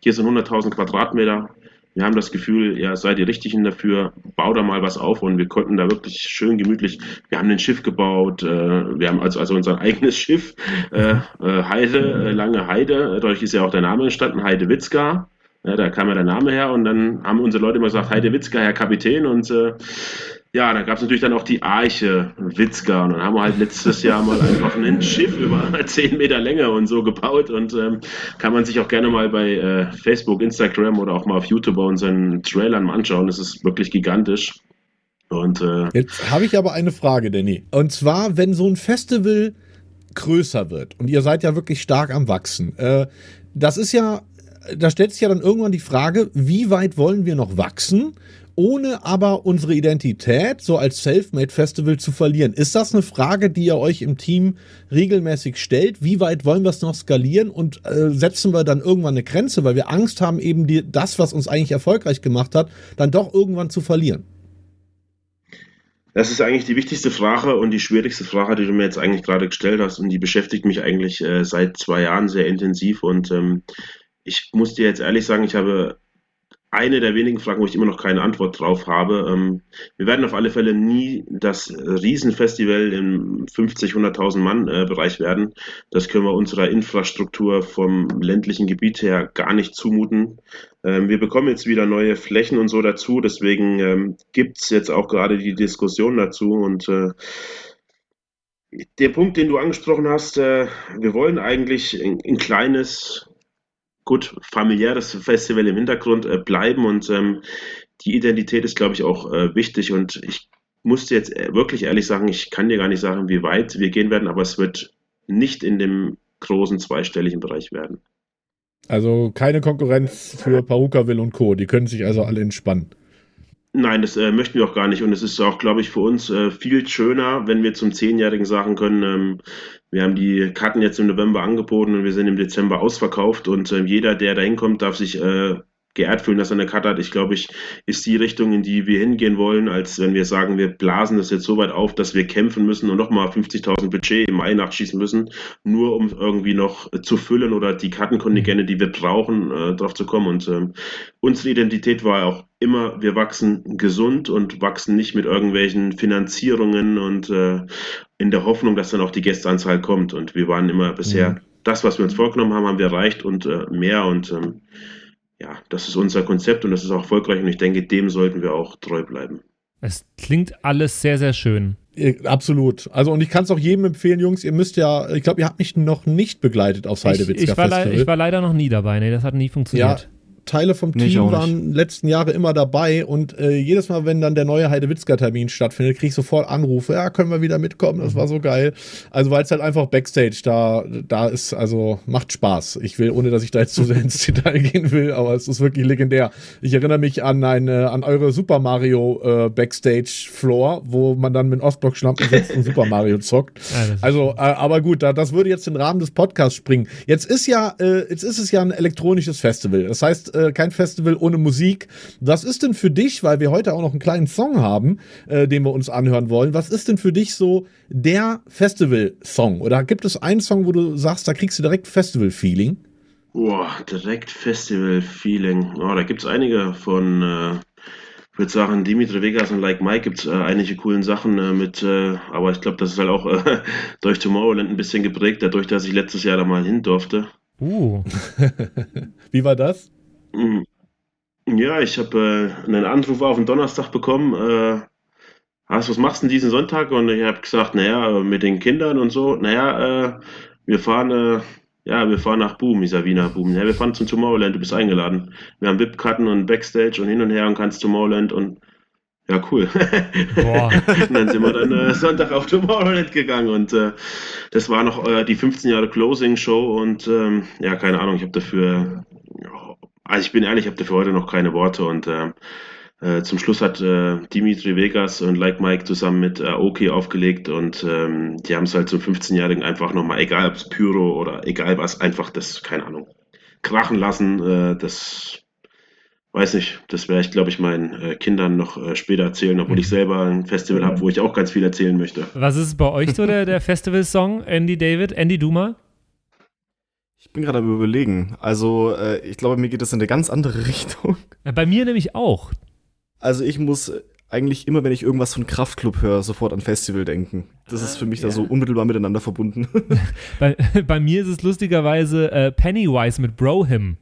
hier sind 100.000 Quadratmeter, wir haben das Gefühl, ja, seid ihr Richtigen dafür, bau da mal was auf und wir konnten da wirklich schön gemütlich, wir haben ein Schiff gebaut, äh, wir haben also, also unser eigenes Schiff, äh, äh, Heide, äh, lange Heide, dadurch ist ja auch der Name entstanden, Heide Witzka, ja, da kam ja der Name her und dann haben unsere Leute immer gesagt, Heide Witzka, Herr Kapitän und äh, ja, da gab es natürlich dann auch die Arche Witzka und dann haben wir halt letztes Jahr mal einfach ein Schiff über 10 Meter Länge und so gebaut und ähm, kann man sich auch gerne mal bei äh, Facebook, Instagram oder auch mal auf YouTube bei unseren Trailern mal anschauen. Das ist wirklich gigantisch. Und, äh, Jetzt habe ich aber eine Frage, Danny. Und zwar, wenn so ein Festival größer wird und ihr seid ja wirklich stark am Wachsen, äh, das ist ja, da stellt sich ja dann irgendwann die Frage, wie weit wollen wir noch wachsen? ohne aber unsere Identität so als Selfmade Festival zu verlieren. Ist das eine Frage, die ihr euch im Team regelmäßig stellt? Wie weit wollen wir es noch skalieren und äh, setzen wir dann irgendwann eine Grenze, weil wir Angst haben, eben die, das, was uns eigentlich erfolgreich gemacht hat, dann doch irgendwann zu verlieren? Das ist eigentlich die wichtigste Frage und die schwierigste Frage, die du mir jetzt eigentlich gerade gestellt hast und die beschäftigt mich eigentlich äh, seit zwei Jahren sehr intensiv und ähm, ich muss dir jetzt ehrlich sagen, ich habe eine der wenigen Fragen, wo ich immer noch keine Antwort drauf habe. Ähm, wir werden auf alle Fälle nie das Riesenfestival im 50, 100.000 Mann äh, Bereich werden. Das können wir unserer Infrastruktur vom ländlichen Gebiet her gar nicht zumuten. Ähm, wir bekommen jetzt wieder neue Flächen und so dazu. Deswegen ähm, gibt's jetzt auch gerade die Diskussion dazu und äh, der Punkt, den du angesprochen hast, äh, wir wollen eigentlich ein kleines gut familiäres Festival im Hintergrund äh, bleiben und ähm, die Identität ist, glaube ich, auch äh, wichtig und ich musste jetzt äh, wirklich ehrlich sagen, ich kann dir gar nicht sagen, wie weit wir gehen werden, aber es wird nicht in dem großen zweistelligen Bereich werden. Also keine Konkurrenz für Parukaville und Co. Die können sich also alle entspannen. Nein, das äh, möchten wir auch gar nicht. Und es ist auch, glaube ich, für uns äh, viel schöner, wenn wir zum Zehnjährigen sagen können, ähm, wir haben die Karten jetzt im November angeboten und wir sind im Dezember ausverkauft. Und äh, jeder, der da hinkommt, darf sich äh, geehrt fühlen, dass er eine Karte hat. Ich glaube, ich ist die Richtung, in die wir hingehen wollen, als wenn wir sagen, wir blasen das jetzt so weit auf, dass wir kämpfen müssen und nochmal 50.000 Budget im Mai nachschießen müssen, nur um irgendwie noch zu füllen oder die Kartenkontingente, die wir brauchen, äh, drauf zu kommen. Und ähm, unsere Identität war auch immer, wir wachsen gesund und wachsen nicht mit irgendwelchen Finanzierungen und äh, in der Hoffnung, dass dann auch die Gästeanzahl kommt. Und wir waren immer bisher, mhm. das, was wir uns vorgenommen haben, haben wir erreicht und äh, mehr und ähm, ja, das ist unser Konzept und das ist auch erfolgreich und ich denke, dem sollten wir auch treu bleiben. Es klingt alles sehr, sehr schön. Absolut. Also und ich kann es auch jedem empfehlen, Jungs, ihr müsst ja, ich glaube, ihr habt mich noch nicht begleitet aufs Heidewitzka ich, ich, war ich war leider noch nie dabei, nee, das hat nie funktioniert. Ja, Teile vom nee, Team waren letzten Jahre immer dabei und äh, jedes Mal, wenn dann der neue Heidewitzka-Termin stattfindet, kriege ich sofort Anrufe, ja, können wir wieder mitkommen, das war so geil. Also weil es halt einfach Backstage da, da ist, also macht Spaß. Ich will, ohne dass ich da jetzt zu sehr ins Detail gehen will, aber es ist wirklich legendär. Ich erinnere mich an eine, an eure Super Mario äh, Backstage-Floor, wo man dann mit Ostblock-Schlampen sitzt und Super Mario zockt. also, äh, aber gut, da, das würde jetzt den Rahmen des Podcasts springen. Jetzt ist ja, äh, jetzt ist es ja ein elektronisches Festival. Das heißt, äh, kein Festival ohne Musik. Was ist denn für dich, weil wir heute auch noch einen kleinen Song haben, äh, den wir uns anhören wollen, was ist denn für dich so der Festival-Song? Oder gibt es einen Song, wo du sagst, da kriegst du direkt Festival-Feeling? Boah, direkt Festival-Feeling. Oh, da gibt es einige von, äh, ich würde sagen, Dimitri Vegas und Like Mike gibt es äh, einige coolen Sachen äh, mit, äh, aber ich glaube, das ist halt auch äh, durch Tomorrowland ein bisschen geprägt, dadurch, dass ich letztes Jahr da mal hin durfte. Uh. Wie war das? Mhm. Ja, ich habe äh, einen Anruf auf den Donnerstag bekommen. Äh, was, was machst du denn diesen Sonntag? Und ich habe gesagt, naja, mit den Kindern und so, naja, äh, wir fahren, äh, ja, wir fahren nach Boom, Wiener Boom. Ja, wir fahren zum Tomorrowland, du bist eingeladen. Wir haben VIP-Karten und Backstage und hin und her und kannst Tomorrowland und ja, cool. Boah. und dann sind wir dann äh, Sonntag auf Tomorrowland gegangen und äh, das war noch äh, die 15 Jahre Closing Show und ähm, ja, keine Ahnung, ich habe dafür also ich bin ehrlich, ich habe dafür heute noch keine Worte und äh, äh, zum Schluss hat äh, Dimitri Vegas und Like Mike zusammen mit Aoki äh, aufgelegt und ähm, die haben es halt zum 15-Jährigen einfach nochmal, egal ob es Pyro oder egal was, einfach das, keine Ahnung, krachen lassen. Äh, das weiß nicht, das werde ich, glaube ich, meinen äh, Kindern noch später erzählen, obwohl ich mhm. selber ein Festival habe, wo ich auch ganz viel erzählen möchte. Was ist bei euch so der, der Festival-Song, Andy David? Andy Duma? Ich bin gerade am überlegen. Also, äh, ich glaube, mir geht das in eine ganz andere Richtung. Ja, bei mir nämlich auch. Also, ich muss eigentlich immer, wenn ich irgendwas von Kraftklub höre, sofort an Festival denken. Das ist für mich ja. da so unmittelbar miteinander verbunden. bei, bei, mir ist es lustigerweise äh, Pennywise mit Brohim.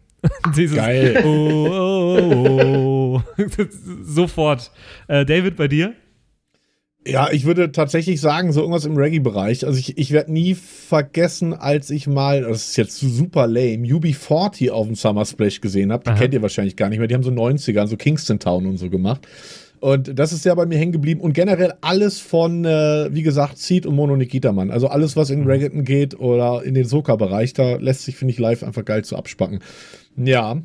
Dieses Geil. Oh, oh, oh, oh. Sofort. Äh, David, bei dir? Ja, ich würde tatsächlich sagen, so irgendwas im Reggae-Bereich. Also ich, ich werde nie vergessen, als ich mal, das ist jetzt super lame, UB40 auf dem Summer Splash gesehen habe. Die Aha. kennt ihr wahrscheinlich gar nicht mehr. Die haben so 90er, so Kingston Town und so gemacht. Und das ist ja bei mir hängen geblieben. Und generell alles von, äh, wie gesagt, Seed und Mono Nikita Mann. Also alles, was in mhm. Reggaeton geht oder in den Soka-Bereich, da lässt sich, finde ich, live einfach geil zu abspacken. Ja.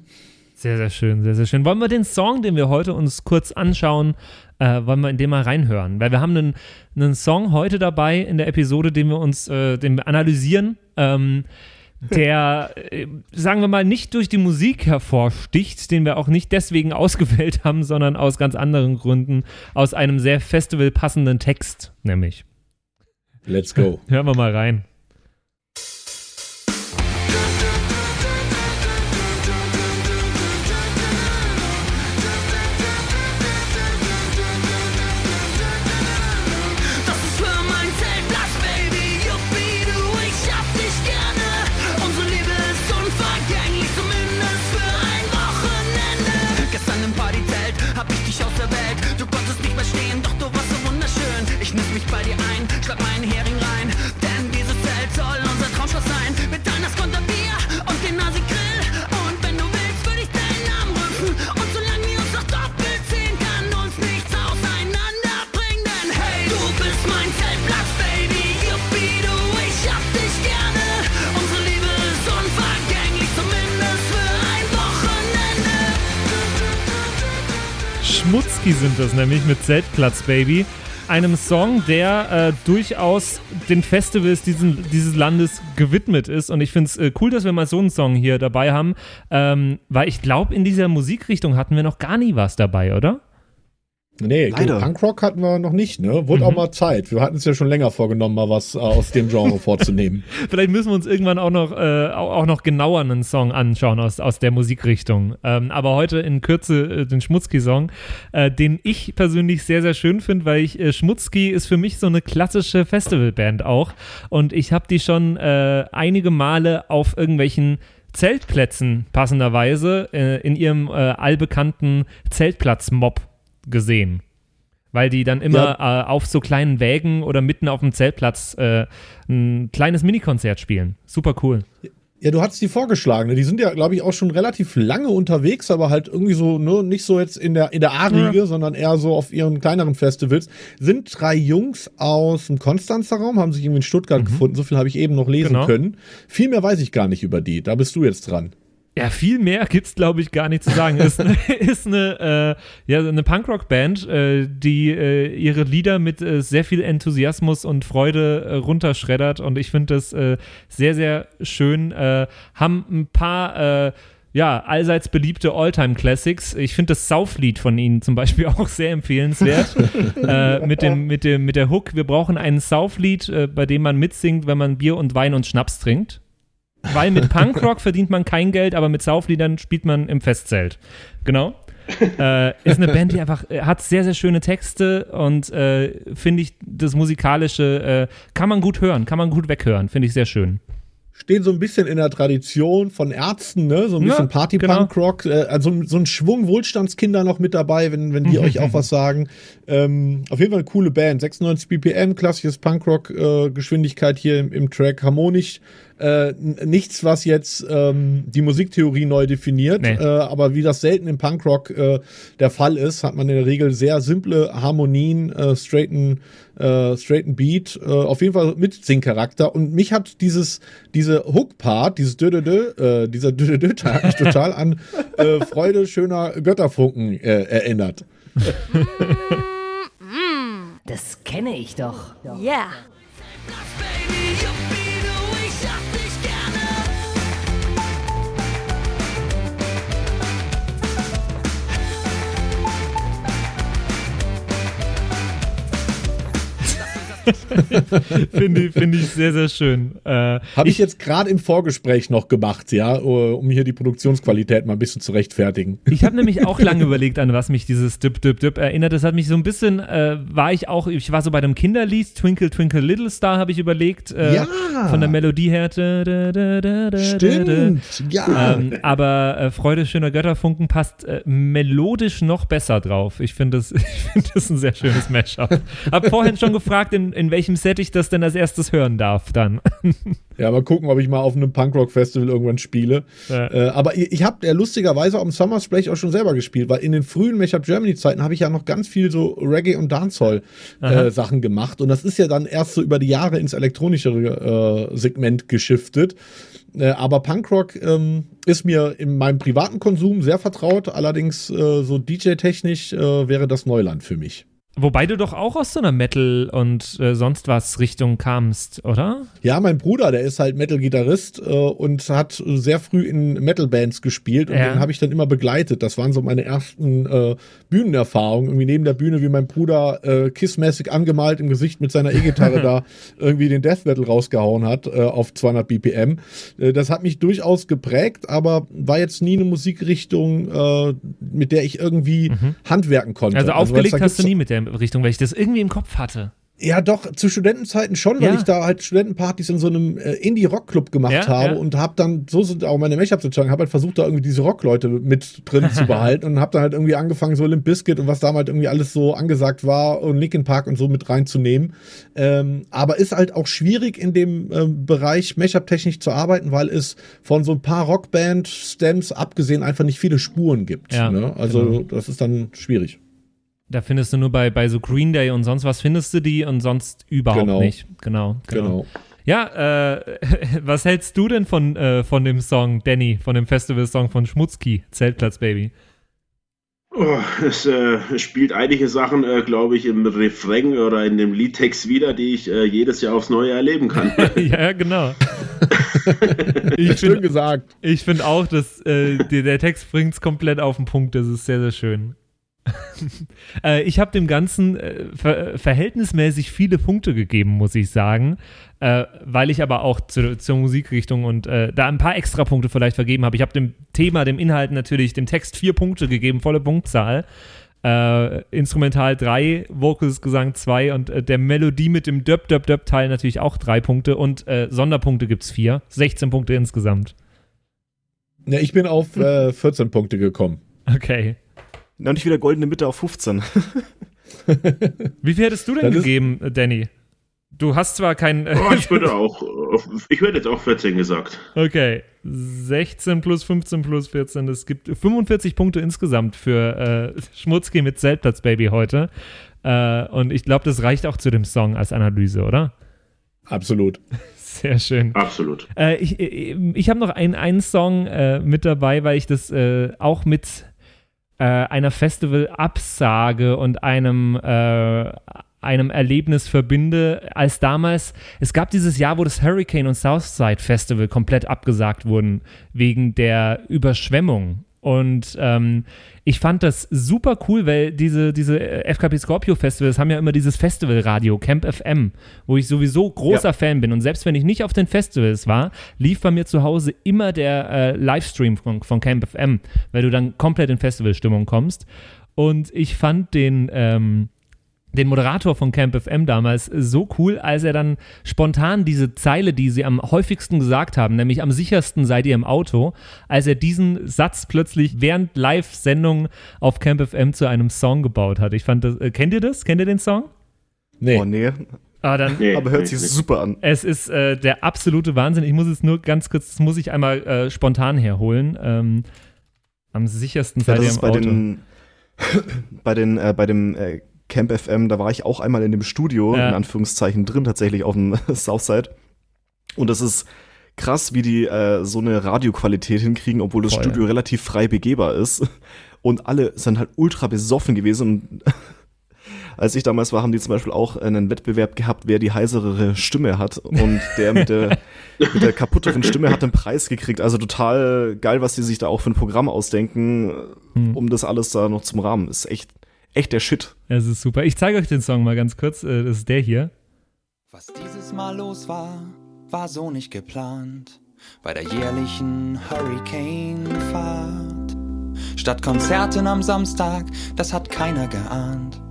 Sehr, sehr schön, sehr, sehr schön. Wollen wir den Song, den wir heute uns kurz anschauen, äh, wollen wir in dem mal reinhören. Weil wir haben einen, einen Song heute dabei in der Episode, den wir uns, äh, den wir analysieren. Ähm, der, äh, sagen wir mal, nicht durch die Musik hervorsticht, den wir auch nicht deswegen ausgewählt haben, sondern aus ganz anderen Gründen, aus einem sehr Festival passenden Text, nämlich. Let's go. Hören wir mal rein. Sind das nämlich mit Zeltplatz Baby. einem Song, der äh, durchaus den Festivals diesen, dieses Landes gewidmet ist. Und ich finde es äh, cool, dass wir mal so einen Song hier dabei haben, ähm, weil ich glaube, in dieser Musikrichtung hatten wir noch gar nie was dabei, oder? Nee, Leider. Punkrock hatten wir noch nicht, ne? Wurde mhm. auch mal Zeit. Wir hatten es ja schon länger vorgenommen, mal was äh, aus dem Genre vorzunehmen. Vielleicht müssen wir uns irgendwann auch noch, äh, auch noch genauer einen Song anschauen aus, aus der Musikrichtung. Ähm, aber heute in Kürze äh, den Schmutzki-Song, äh, den ich persönlich sehr, sehr schön finde, weil ich, äh, Schmutzki ist für mich so eine klassische Festivalband auch. Und ich habe die schon äh, einige Male auf irgendwelchen Zeltplätzen passenderweise in ihrem allbekannten Zeltplatz-Mob gesehen. Weil die dann immer ja. äh, auf so kleinen Wägen oder mitten auf dem Zeltplatz äh, ein kleines Minikonzert spielen. Super cool. Ja, du hattest die vorgeschlagen. Ne? Die sind ja, glaube ich, auch schon relativ lange unterwegs, aber halt irgendwie so, ne, nicht so jetzt in der, in der A-Riege, ja. sondern eher so auf ihren kleineren Festivals. Sind drei Jungs aus dem Konstanzer Raum, haben sich irgendwie in Stuttgart mhm. gefunden. So viel habe ich eben noch lesen genau. können. Viel mehr weiß ich gar nicht über die. Da bist du jetzt dran. Ja, viel mehr gibt's, glaube ich, gar nicht zu sagen. ist eine, ist eine, äh, ja, eine Punkrock-Band, äh, die äh, ihre Lieder mit äh, sehr viel Enthusiasmus und Freude äh, runterschreddert und ich finde das äh, sehr, sehr schön. Äh, haben ein paar äh, ja, allseits beliebte Alltime-Classics. Ich finde das Sauflied von ihnen zum Beispiel auch sehr empfehlenswert. äh, mit, dem, mit, dem, mit der Hook, wir brauchen ein Sauflied, äh, bei dem man mitsingt, wenn man Bier und Wein und Schnaps trinkt weil mit Punkrock verdient man kein Geld, aber mit Saufliedern spielt man im Festzelt. Genau. äh, ist eine Band, die einfach äh, hat sehr, sehr schöne Texte und äh, finde ich, das Musikalische äh, kann man gut hören, kann man gut weghören, finde ich sehr schön stehen so ein bisschen in der Tradition von Ärzten, ne? So ein bisschen ja, Party-Punk-Rock, genau. äh, also so ein Schwung Wohlstandskinder noch mit dabei, wenn, wenn die mhm. euch auch was sagen. Ähm, auf jeden Fall eine coole Band. 96 BPM, klassisches Punkrock-Geschwindigkeit äh, hier im, im, Track, harmonisch. Äh, nichts, was jetzt ähm, die Musiktheorie neu definiert, nee. äh, aber wie das selten im Punkrock äh, der Fall ist, hat man in der Regel sehr simple Harmonien, äh, straighten äh, straighten Beat, äh, auf jeden Fall mit Sing-Charakter. Und mich hat dieses, diese Hook-Part, dieses Dö -Dö -Dö, äh, dieser Dö -Dö -Dö total an äh, Freude schöner Götterfunken äh, erinnert. Das kenne ich doch. Ja. Yeah. Finde find ich sehr, sehr schön. Äh, Habe ich, ich, jetzt gerade im Vorgespräch noch gemacht, ja, um hier die Produktionsqualität mal ein bisschen zu rechtfertigen. Ich habe nämlich auch lange überlegt, an was mich dieses Dip, Dip, Dip erinnert. Das hat mich so ein bisschen, äh, war ich auch, ich war so bei einem Kinderlied, Twinkle, Twinkle, Little Star, habe ich überlegt. Äh, ja. Von der Melodie her. Da, da, da, Stimmt, ja. Ähm, aber äh, Freude schöner Götterfunken passt äh, melodisch noch besser drauf. Ich finde das, find das ein sehr schönes Mashup. Hab vorhin schon gefragt, in, in welchem Set ich das denn als erstes hören darf dann. ja, mal gucken, ob ich mal auf einem Punkrock-Festival irgendwann spiele. Ja. Äh, aber ich, ich habe ja lustigerweise am Summer Splash auch schon selber gespielt, weil in den frühen Make-up Germany-Zeiten habe ich ja noch ganz viel so Reggae- und Dancehall-Sachen äh, gemacht. Und das ist ja dann erst so über die Jahre ins elektronischere äh, Segment geschiftet. Äh, aber Punkrock ähm, ist mir in meinem privaten Konsum sehr vertraut. Allerdings äh, so DJ-technisch äh, wäre das Neuland für mich. Wobei du doch auch aus so einer Metal- und äh, sonst was Richtung kamst, oder? Ja, mein Bruder, der ist halt Metal-Gitarrist äh, und hat sehr früh in Metal-Bands gespielt und ja. den habe ich dann immer begleitet. Das waren so meine ersten äh, Bühnenerfahrungen. Irgendwie neben der Bühne, wie mein Bruder äh, kissmäßig angemalt im Gesicht mit seiner E-Gitarre da irgendwie den Death Metal rausgehauen hat äh, auf 200 BPM. Äh, das hat mich durchaus geprägt, aber war jetzt nie eine Musikrichtung, äh, mit der ich irgendwie mhm. handwerken konnte. Also, also aufgelegt hast du nie mit der Richtung, weil ich das irgendwie im Kopf hatte. Ja, doch, zu Studentenzeiten schon, weil ja. ich da halt Studentenpartys in so einem äh, Indie-Rock-Club gemacht ja, habe ja. und habe dann, so sind auch meine Make-ups sozusagen, habe halt versucht, da irgendwie diese Rock-Leute mit drin zu behalten und habe dann halt irgendwie angefangen, so Limp Bizkit und was damals irgendwie alles so angesagt war und Linkin Park und so mit reinzunehmen. Ähm, aber ist halt auch schwierig in dem ähm, Bereich Make-up-technisch zu arbeiten, weil es von so ein paar Rockband-Stems abgesehen einfach nicht viele Spuren gibt. Ne? Also genau. das ist dann schwierig. Da findest du nur bei, bei so Green Day und sonst was findest du die und sonst überhaupt genau. nicht. Genau, genau. genau. Ja, äh, was hältst du denn von, äh, von dem Song, Danny, von dem Festival-Song von Schmutzki, Zeltplatz Baby? Oh, es äh, spielt einige Sachen, äh, glaube ich, im Refrain oder in dem Liedtext wieder, die ich äh, jedes Jahr aufs Neue erleben kann. ja, genau. ich Schön gesagt. Ich finde auch, dass äh, der, der Text bringt es komplett auf den Punkt. Das ist sehr, sehr schön. Äh, ich habe dem Ganzen äh, ver verhältnismäßig viele Punkte gegeben, muss ich sagen. Äh, weil ich aber auch zu, zur Musikrichtung und äh, da ein paar extra Punkte vielleicht vergeben habe. Ich habe dem Thema, dem Inhalt natürlich, dem Text vier Punkte gegeben, volle Punktzahl. Äh, Instrumental drei, Vocals, Gesang zwei und äh, der Melodie mit dem Döp-Döp-Döp-Teil natürlich auch drei Punkte und Sonderpunkte gibt es vier. 16 Punkte insgesamt. Ja, ich bin auf 14 Punkte gekommen. Okay. Na, und ich wieder goldene Mitte auf 15. Wie viel hättest du denn das gegeben, Danny? Du hast zwar kein. Oh, ich würde auch. Ich würde jetzt auch 14 gesagt. Okay. 16 plus 15 plus 14. Es gibt 45 Punkte insgesamt für äh, Schmutzki mit Zeltplatzbaby heute. Äh, und ich glaube, das reicht auch zu dem Song als Analyse, oder? Absolut. Sehr schön. Absolut. Äh, ich ich, ich habe noch einen, einen Song äh, mit dabei, weil ich das äh, auch mit äh, einer Festivalabsage und einem, äh, einem Erlebnis verbinde, als damals, es gab dieses Jahr, wo das Hurricane und Southside Festival komplett abgesagt wurden, wegen der Überschwemmung und ähm, ich fand das super cool, weil diese, diese FKP Scorpio Festivals haben ja immer dieses Festivalradio, Camp FM, wo ich sowieso großer ja. Fan bin. Und selbst wenn ich nicht auf den Festivals war, lief bei mir zu Hause immer der äh, Livestream von, von Camp FM, weil du dann komplett in Festivalstimmung kommst. Und ich fand den, ähm, den Moderator von Camp FM damals so cool, als er dann spontan diese Zeile, die sie am häufigsten gesagt haben, nämlich am sichersten seid ihr im Auto, als er diesen Satz plötzlich während Live-Sendung auf Camp FM zu einem Song gebaut hat. Ich fand das, äh, kennt ihr das? Kennt ihr den Song? Nee. Oh, nee. Ah, dann, nee, aber hört sich nee, super an. Es ist äh, der absolute Wahnsinn. Ich muss es nur ganz kurz, das muss ich einmal äh, spontan herholen. Ähm, am sichersten seid ja, ihr im bei Auto. Den, bei, den, äh, bei dem äh, Camp FM, da war ich auch einmal in dem Studio, ja. in Anführungszeichen, drin, tatsächlich auf dem Southside. Und das ist krass, wie die äh, so eine Radioqualität hinkriegen, obwohl das Voll. Studio relativ frei begehbar ist. Und alle sind halt ultra besoffen gewesen. Und als ich damals war, haben die zum Beispiel auch einen Wettbewerb gehabt, wer die heiserere Stimme hat. Und der mit der, mit der kaputteren Stimme hat den Preis gekriegt. Also total geil, was die sich da auch für ein Programm ausdenken, hm. um das alles da noch zum Rahmen. Ist echt echt der Shit. Es ist super. Ich zeige euch den Song mal ganz kurz. Äh, das ist der hier. Was dieses Mal los war, war so nicht geplant. Bei der jährlichen Hurricane-Fahrt. Statt Konzerten am Samstag, das hat keiner geahnt,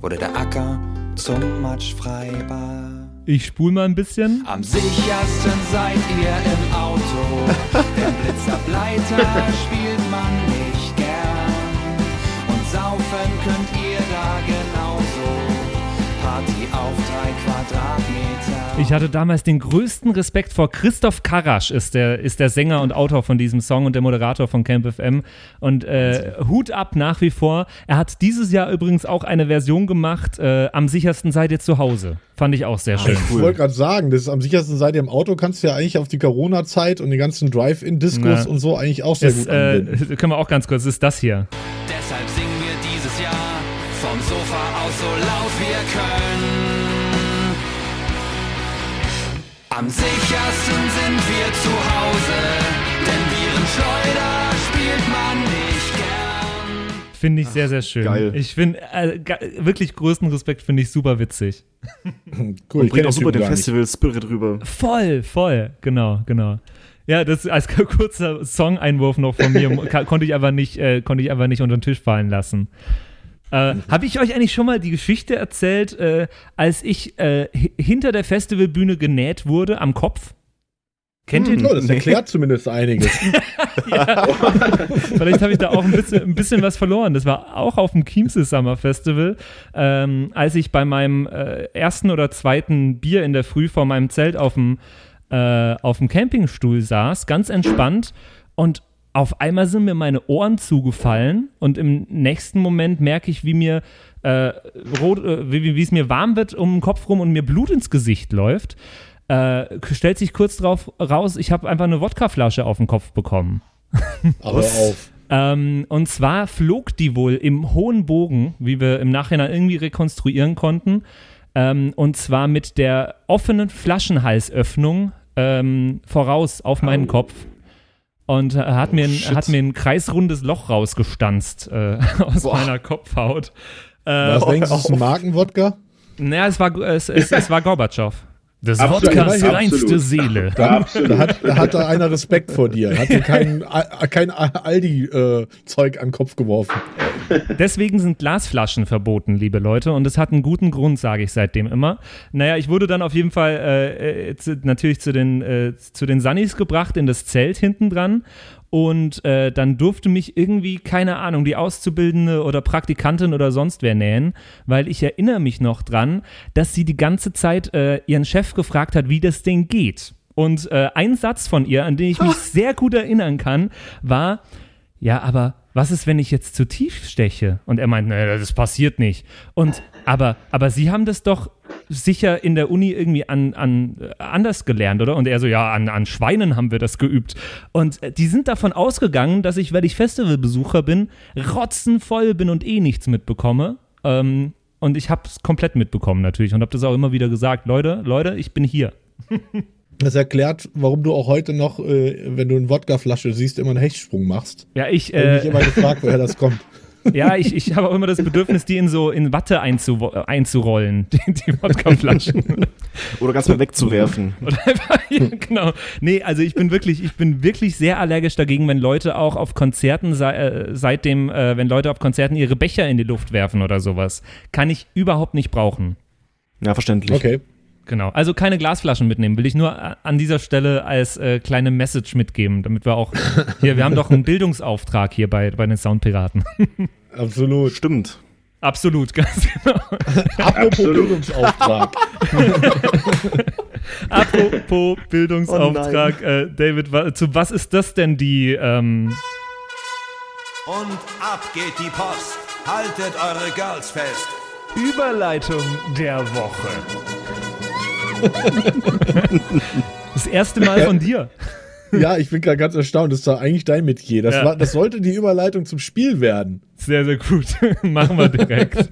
wurde der Acker zum Matschfreibad. Ich spul mal ein bisschen. Am sichersten seid ihr im Auto. Der Blitzableiter spielt könnt ihr da genauso. Party auf drei Quadratmeter. Ich hatte damals den größten Respekt vor Christoph Karasch, ist der, ist der Sänger und Autor von diesem Song und der Moderator von Camp FM. Und äh, Hut ab nach wie vor. Er hat dieses Jahr übrigens auch eine Version gemacht, äh, Am sichersten seid ihr zu Hause. Fand ich auch sehr schön. Ich wollte gerade sagen, das ist am sichersten seid ihr im Auto, kannst du ja eigentlich auf die Corona-Zeit und den ganzen Drive-In-Discos und so eigentlich auch sehr ist, gut anwenden. Äh, können wir auch ganz kurz, ist das hier. Deshalb singen Am sichersten sind wir zu Hause, denn Virenschleuder spielt man nicht gern. Finde ich sehr, sehr schön. geil. Ich finde, äh, wirklich größten Respekt, finde ich super witzig. cool, Und ich bringt auch super den. Festival-Spirit rüber. Voll, voll, genau, genau. Ja, das als kurzer Song-Einwurf noch von mir konnte ich aber nicht, äh, konnte ich aber nicht unter den Tisch fallen lassen. Äh, Habe ich euch eigentlich schon mal die Geschichte erzählt, äh, als ich äh, hi- hinter der Festivalbühne genäht wurde am Kopf? Kennt ihr Oh, das erklärt zumindest einiges. Vielleicht habe ich da auch ein bisschen, ein bisschen was verloren. Das war auch auf dem Chiemsee Summer Festival, ähm, als ich bei meinem äh, ersten oder zweiten Bier in der Früh vor meinem Zelt auf dem, äh, auf dem Campingstuhl saß, ganz entspannt und auf einmal sind mir meine Ohren zugefallen und im nächsten Moment merke ich, wie mir äh, rot, äh, wie, wie es mir warm wird um den Kopf rum und mir Blut ins Gesicht läuft. Äh, stellt sich kurz drauf raus, ich habe einfach eine Wodkaflasche auf den Kopf bekommen. Aber auf. Ähm, und zwar flog die wohl im hohen Bogen, wie wir im Nachhinein irgendwie rekonstruieren konnten. Ähm, und zwar mit der offenen Flaschenhalsöffnung ähm, voraus auf meinen Kopf. Und äh, hat, mir ein, hat mir ein kreisrundes Loch rausgestanzt äh, aus Boah. meiner Kopfhaut. Äh, Was denkst du, ist ein Markenwodka? naja, es war, es, es, es war Gorbatschow. Das Absolut, Wodkas absolut. reinste Seele. Da, da, hat, da hat da einer Respekt vor dir. Hat dir kein, A- kein Aldi-Zeug an den Kopf geworfen. Deswegen sind Glasflaschen verboten, liebe Leute. Und es hat einen guten Grund, sage ich seitdem immer. Naja, ich wurde dann auf jeden Fall äh, äh, zu, natürlich zu den, äh, zu den Sunnis gebracht, in das Zelt hinten dran. Und äh, dann durfte mich irgendwie, keine Ahnung, die Auszubildende oder Praktikantin oder sonst wer nähen, weil ich erinnere mich noch dran, dass sie die ganze Zeit äh, ihren Chef gefragt hat, wie das Ding geht. Und äh, ein Satz von ihr, an den ich mich sehr gut erinnern kann, war, ja, aber was ist, wenn ich jetzt zu tief steche? Und er meint, naja, das passiert nicht. Und, aber, aber Sie haben das doch sicher in der Uni irgendwie an, an äh, anders gelernt, oder? Und er so, ja, an, an Schweinen haben wir das geübt. Und äh, die sind davon ausgegangen, dass ich, weil ich Festivalbesucher bin, rotzenvoll bin und eh nichts mitbekomme. Ähm, und ich habe es komplett mitbekommen natürlich und habe das auch immer wieder gesagt, Leute, Leute, ich bin hier. Das erklärt, warum du auch heute noch, äh, wenn du eine Wodkaflasche siehst, immer einen Hechtsprung machst. Ja, ich, Ich äh, immer gefragt, woher das kommt. Ja, ich, ich habe auch immer das Bedürfnis, die in so in Watte einzu, einzurollen, die, die Wodkaflaschen. Oder ganz mal wegzuwerfen. Oder einfach, ja, genau. Nee, also ich bin wirklich, ich bin wirklich sehr allergisch dagegen, wenn Leute auch auf Konzerten äh, seitdem, äh, wenn Leute auf Konzerten ihre Becher in die Luft werfen oder sowas. Kann ich überhaupt nicht brauchen. Ja, verständlich. Okay. Genau. Also keine Glasflaschen mitnehmen, will ich nur a- an dieser Stelle als äh, kleine Message mitgeben, damit wir auch hier, wir haben doch einen Bildungsauftrag hier bei, bei den Soundpiraten. Absolut. Stimmt. Absolut, ganz genau. Apropos Absolut. Bildungsauftrag. Apropos Bildungsauftrag, äh, David, wa zu was ist das denn die, ähm, Und ab geht die Post. Haltet eure Girls fest. Überleitung der Woche? das erste Mal von dir. Ja, ich bin gerade ganz erstaunt. Das ist doch eigentlich dein Metier. Das, Ja. war, das sollte die Überleitung zum Spiel werden. Sehr, sehr gut. Machen wir direkt. Und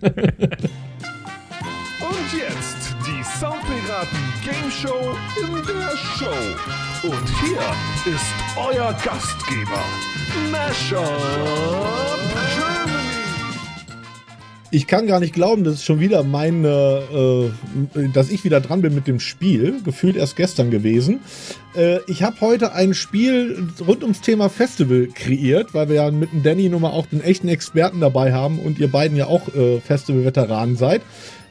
jetzt die Soundpiraten Game Show in der Show. Und hier ist euer Gastgeber, Mashup Germany. Ich kann gar nicht glauben, das ist schon wieder meine, äh, dass ich wieder dran bin mit dem Spiel. Gefühlt erst gestern gewesen. Äh, ich habe heute ein Spiel rund ums Thema Festival kreiert, weil wir ja mit dem Danny nun mal auch den echten Experten dabei haben und ihr beiden ja auch äh, Festival-Veteranen seid.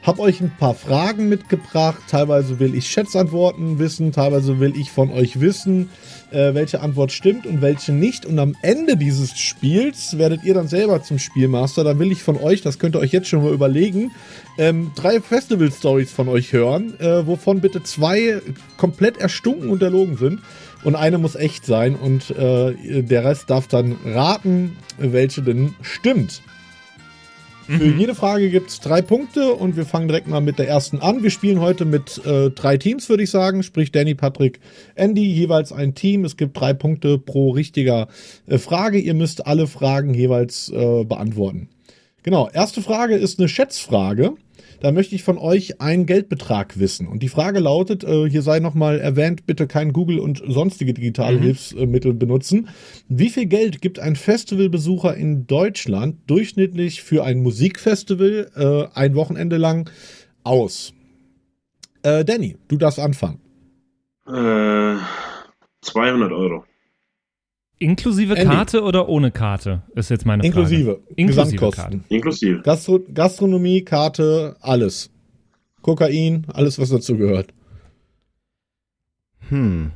Hab euch ein paar Fragen mitgebracht. Teilweise will ich Schätzantworten wissen, teilweise will ich von euch wissen, äh, welche Antwort stimmt und welche nicht. Und am Ende dieses Spiels werdet ihr dann selber zum Spielmaster. Da will ich von euch, das könnt ihr euch jetzt schon mal überlegen, ähm, drei Festival-Stories von euch hören, äh, wovon bitte zwei komplett erstunken und erlogen sind. Und eine muss echt sein und äh, der Rest darf dann raten, welche denn stimmt. Für jede Frage gibt es drei Punkte und wir fangen direkt mal mit der ersten an. Wir spielen heute mit äh, drei Teams, würde ich sagen. Sprich Danny, Patrick, Andy, jeweils ein Team. Es gibt drei Punkte pro richtiger äh, Frage. Ihr müsst alle Fragen jeweils äh, beantworten. Genau, erste Frage ist eine Schätzfrage. Da möchte ich von euch einen Geldbetrag wissen. Und die Frage lautet, äh, hier sei nochmal erwähnt, bitte kein Google und sonstige digitale Hilfsmittel benutzen. Wie viel Geld gibt ein Festivalbesucher in Deutschland durchschnittlich für ein Musikfestival äh, ein Wochenende lang aus? Äh, Danny, du darfst anfangen. Äh, 200 Euro. Inklusive Andy. Karte oder ohne Karte, ist jetzt meine Frage. Inklusive, Inklusive Gesamtkosten. Inklusive. Gastro Gastronomie, Karte, alles. Kokain, alles, was dazu gehört. Hm.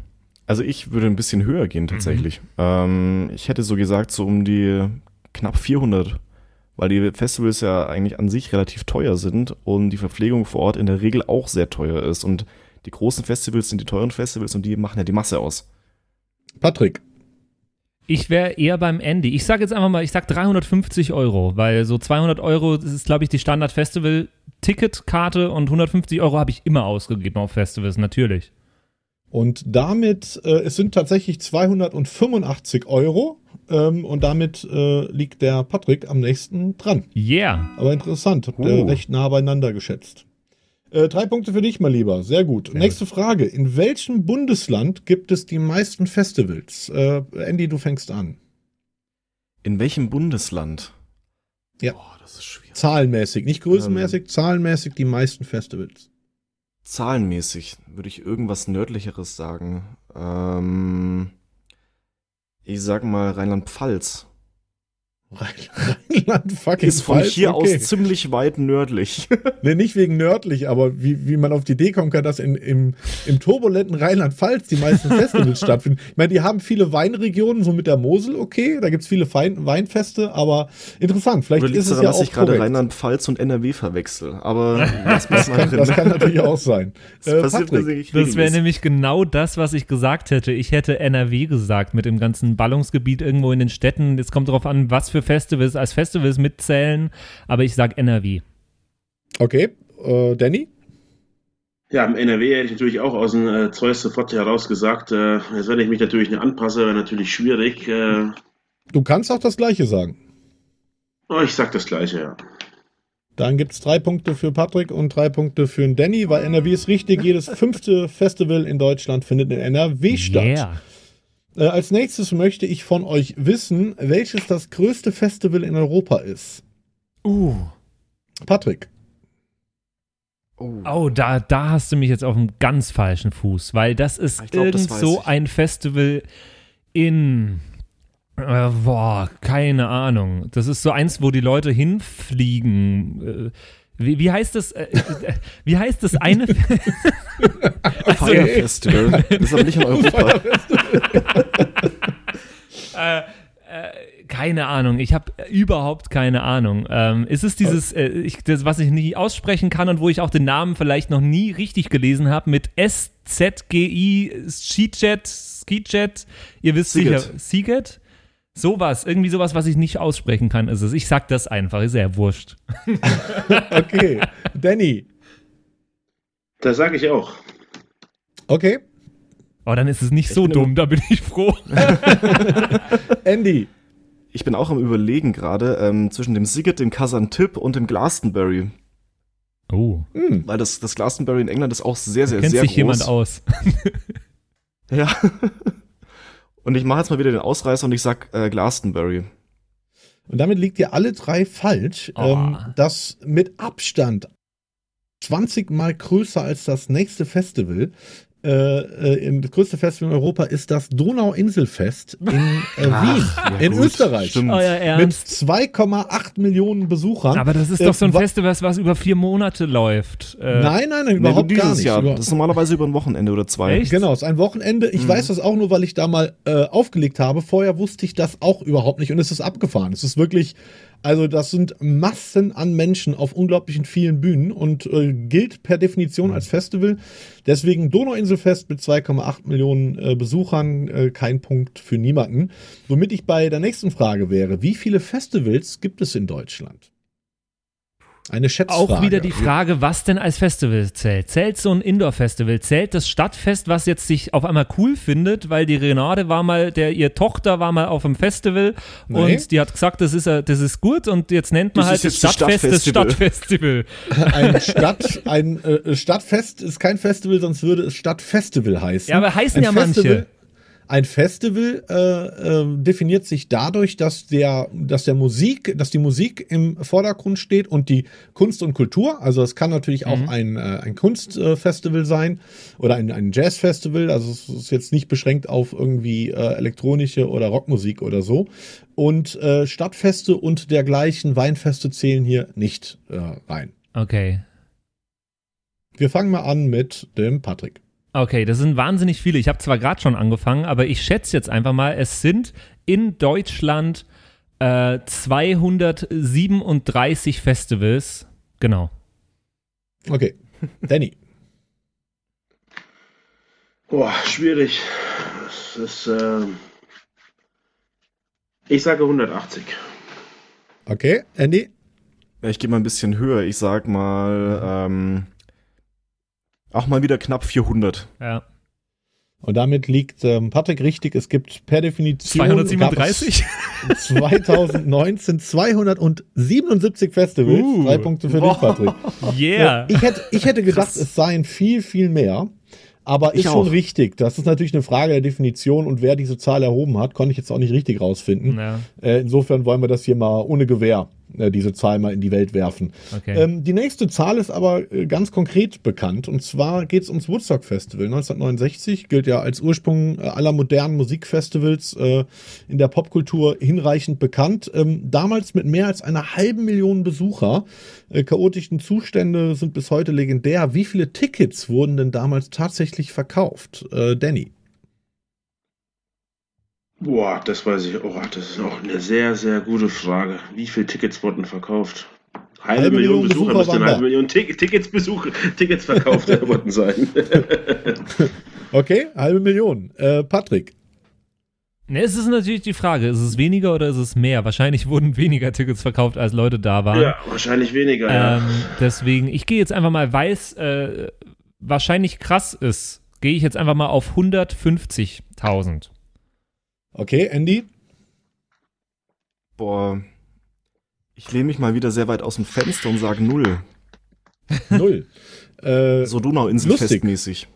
Also ich würde ein bisschen höher gehen tatsächlich. Ähm, ich hätte so gesagt, so um die knapp 400, weil die Festivals ja eigentlich an sich relativ teuer sind und die Verpflegung vor Ort in der Regel auch sehr teuer ist. Und die großen Festivals sind die teuren Festivals und die machen ja die Masse aus. Patrick, Ich wäre eher beim Andy. Ich sage jetzt einfach mal, ich sag 350 Euro, weil so 200 Euro, das ist, glaube ich, die Standard-Festival-Ticketkarte und 150 Euro habe ich immer ausgegeben auf Festivals, natürlich. Und damit, äh, es sind tatsächlich 285 Euro. Ähm, und damit äh, liegt der Patrick am nächsten dran. Yeah. Aber interessant, habt ihr Oh. recht nah beieinander geschätzt. Äh, drei Punkte für dich, mein Lieber. Sehr gut. Nächste Frage. In welchem Bundesland gibt es die meisten Festivals? Äh, Andy, du fängst an. In welchem Bundesland? Ja. Boah, das ist schwierig. Zahlenmäßig, nicht Ähm. größenmäßig, zahlenmäßig die meisten Festivals. Zahlenmäßig würde ich irgendwas nördlicheres sagen. Ähm, ich sag mal Rheinland-Pfalz. Rheinland fucking Ist von Pfalz, hier okay. aus ziemlich weit nördlich. Nee, nicht wegen nördlich, aber wie, wie man auf die Idee kommen kann, dass in, im, im turbulenten Rheinland-Pfalz die meisten Festivals stattfinden. Ich meine, die haben viele Weinregionen, so mit der Mosel, okay, da gibt's viele Fein Weinfeste, aber interessant, vielleicht Oder ist es es daran, ja dass auch ich gerade. Rheinland-Pfalz und NRW verwechsel? Aber mal Das kann, das kann natürlich auch sein. Das Äh, passiert Patrick, tatsächlich Das wäre nämlich genau das, was ich gesagt hätte. Ich hätte NRW gesagt mit dem ganzen Ballungsgebiet irgendwo in den Städten. Jetzt kommt darauf an, was für Festivals als Festivals mitzählen, aber ich sag NRW. okay, äh, Danny? Ja, im NRW hätte ich natürlich auch aus dem äh, Zeus sofort heraus gesagt, äh, jetzt wenn ich mich natürlich nicht anpasse, wäre natürlich schwierig. Äh, Du kannst auch das Gleiche sagen. oh, ich sag das Gleiche, ja. Dann gibt's drei Punkte für Patrick und drei Punkte für den Danny, weil NRW ist richtig. Jedes fünfte Festival in Deutschland findet in NRW statt. Yeah. Äh, als nächstes möchte ich von euch wissen, welches das größte Festival in Europa ist. Uh. Patrick. Oh. Oh, da, da hast du mich jetzt auf einem ganz falschen Fuß, weil das ist glaub, das irgend weiß so ich. ein Festival in. Äh, boah, keine Ahnung. Das ist so eins, wo die Leute hinfliegen. Äh, wie, wie heißt das? Äh, äh, wie heißt das eine? Fire Festival. Das ist aber nicht in Europa. keine Ahnung. Ich habe überhaupt keine Ahnung. Ähm, ist es dieses, äh, ich, das, was ich nie aussprechen kann und wo ich auch den Namen vielleicht noch nie richtig gelesen habe, mit SZGI, Skijet, Skijet, ihr wisst Siget. sicher, Siget? Sowas, irgendwie sowas, was ich nicht aussprechen kann, ist es. Ich sag das einfach, ist ja wurscht. Okay. Danny. Das sage ich auch. Okay. Aber dann ist es nicht so bin dumm, da bin ich froh. Andy. Ich bin auch am überlegen gerade ähm, zwischen dem Siget, dem Kazantip und dem Glastonbury. Oh, Hm. Weil das, das Glastonbury in England ist auch sehr, sehr, kennt sehr sich groß. jemand aus. Ja. Und ich mache jetzt mal wieder den Ausreißer und ich sag äh, Glastonbury. Und damit liegt ihr alle drei falsch. Oh. Ähm, das mit Abstand 20 mal größer als das nächste Festival. Äh, äh, in- das größte Festival in Europa ist das Donauinselfest in äh, Wien, ja in gut, Österreich. stimmt. Euer Mit Ernst? 2,8 Millionen Besuchern. Aber das ist Äh, doch so ein wa- Festival, was über vier Monate läuft. Äh, Nein, nein, nein, Nee, überhaupt dieses gar nicht. Jahr. Über- Das ist normalerweise über ein Wochenende oder zwei. Echt? Genau, es ist ein Wochenende. Ich Mhm. weiß das auch nur, weil ich da mal äh, aufgelegt habe. Vorher wusste ich das auch überhaupt nicht und es ist abgefahren. Es ist wirklich, also das sind Massen an Menschen auf unglaublichen vielen Bühnen und äh, gilt per Definition Mhm. als Festival. Deswegen Donauinselfest mit 2,8 Millionen äh, Besuchern, äh, kein Punkt für niemanden. Womit ich bei der nächsten Frage wäre, wie viele Festivals gibt es in Deutschland? Eine Schätzfrage. Auch wieder die Frage, was denn als Festival zählt. Zählt so ein Indoor-Festival? Zählt das Stadtfest, was jetzt sich auf einmal cool findet, weil die Renate war mal, der, ihr Tochter war mal auf einem Festival Nee. und die hat gesagt, das ist, äh, das ist gut und jetzt nennt man Das halt das Stadtfest das Stadtfestival. Ein Stadt, ein äh, Stadtfest ist kein Festival, sonst würde es Stadtfestival heißen. Ja, aber heißen ein ja manche. Ein Festival äh, äh, definiert sich dadurch, dass der, dass der Musik, dass die Musik im Vordergrund steht und die Kunst und Kultur. Also es kann natürlich auch ein, äh, ein Kunstfestival sein oder ein, ein Jazzfestival. Also es ist jetzt nicht beschränkt auf irgendwie äh, elektronische oder Rockmusik oder so. Und äh, Stadtfeste und dergleichen Weinfeste zählen hier nicht äh, rein. Okay. Wir fangen mal an mit dem Patrick. Okay, das sind wahnsinnig viele. Ich habe zwar gerade schon angefangen, aber ich schätze jetzt einfach mal, es sind in Deutschland äh, 237 Festivals. Genau. Okay. Danny. Boah, schwierig. Es ist, ähm, ich sage 180. Okay. Andy. Ja, ich gehe mal ein bisschen höher. Ich sag mal, ähm, auch mal wieder knapp 400. Ja. Und damit liegt ähm, Patrick richtig. Es gibt per Definition 237? gab es 2019 277 Festivals. Uh, Drei Punkte für dich, Patrick. Yeah. Ich hätte, ich hätte gedacht, es seien viel, viel mehr. Aber Ich ist schon auch. richtig. Das ist natürlich eine Frage der Definition und wer diese Zahl erhoben hat, konnte ich jetzt auch nicht richtig rausfinden. Ja. Äh, insofern wollen wir das hier mal ohne Gewähr, äh, diese Zahl mal in die Welt werfen. Okay. Ähm, die nächste Zahl ist aber äh, ganz konkret bekannt. Und zwar geht es ums Woodstock Festival. 1969 gilt ja als Ursprung äh, aller modernen Musikfestivals äh, in der Popkultur hinreichend bekannt. Ähm, damals mit mehr als einer halben Million Besucher. Äh, chaotischen Zustände sind bis heute legendär. Wie viele Tickets wurden denn damals tatsächlich verkauft? Äh, Danny. Boah, das weiß ich. Oh, das ist auch eine sehr, sehr gute Frage. Wie viele Tickets wurden verkauft? Halbe, Halbe Million Million Besucher, Besucher müsste waren eine halbe. Million Tick Tickets, Besucher, Tickets verkauft worden sein. Okay, halbe Million. Äh, Patrick. Ne, es ist natürlich die Frage, ist es weniger oder ist es mehr? Wahrscheinlich wurden weniger Tickets verkauft, als Leute da waren. ja, wahrscheinlich weniger, ja. Ähm, deswegen, ich gehe jetzt einfach mal, weil es äh, wahrscheinlich krass ist, gehe ich jetzt einfach mal auf 150.000. Okay, Andy. Boah. Ich lehne mich mal wieder sehr weit aus dem Fenster und sage null. Null. äh, So Donauinsel lustig. festmäßig.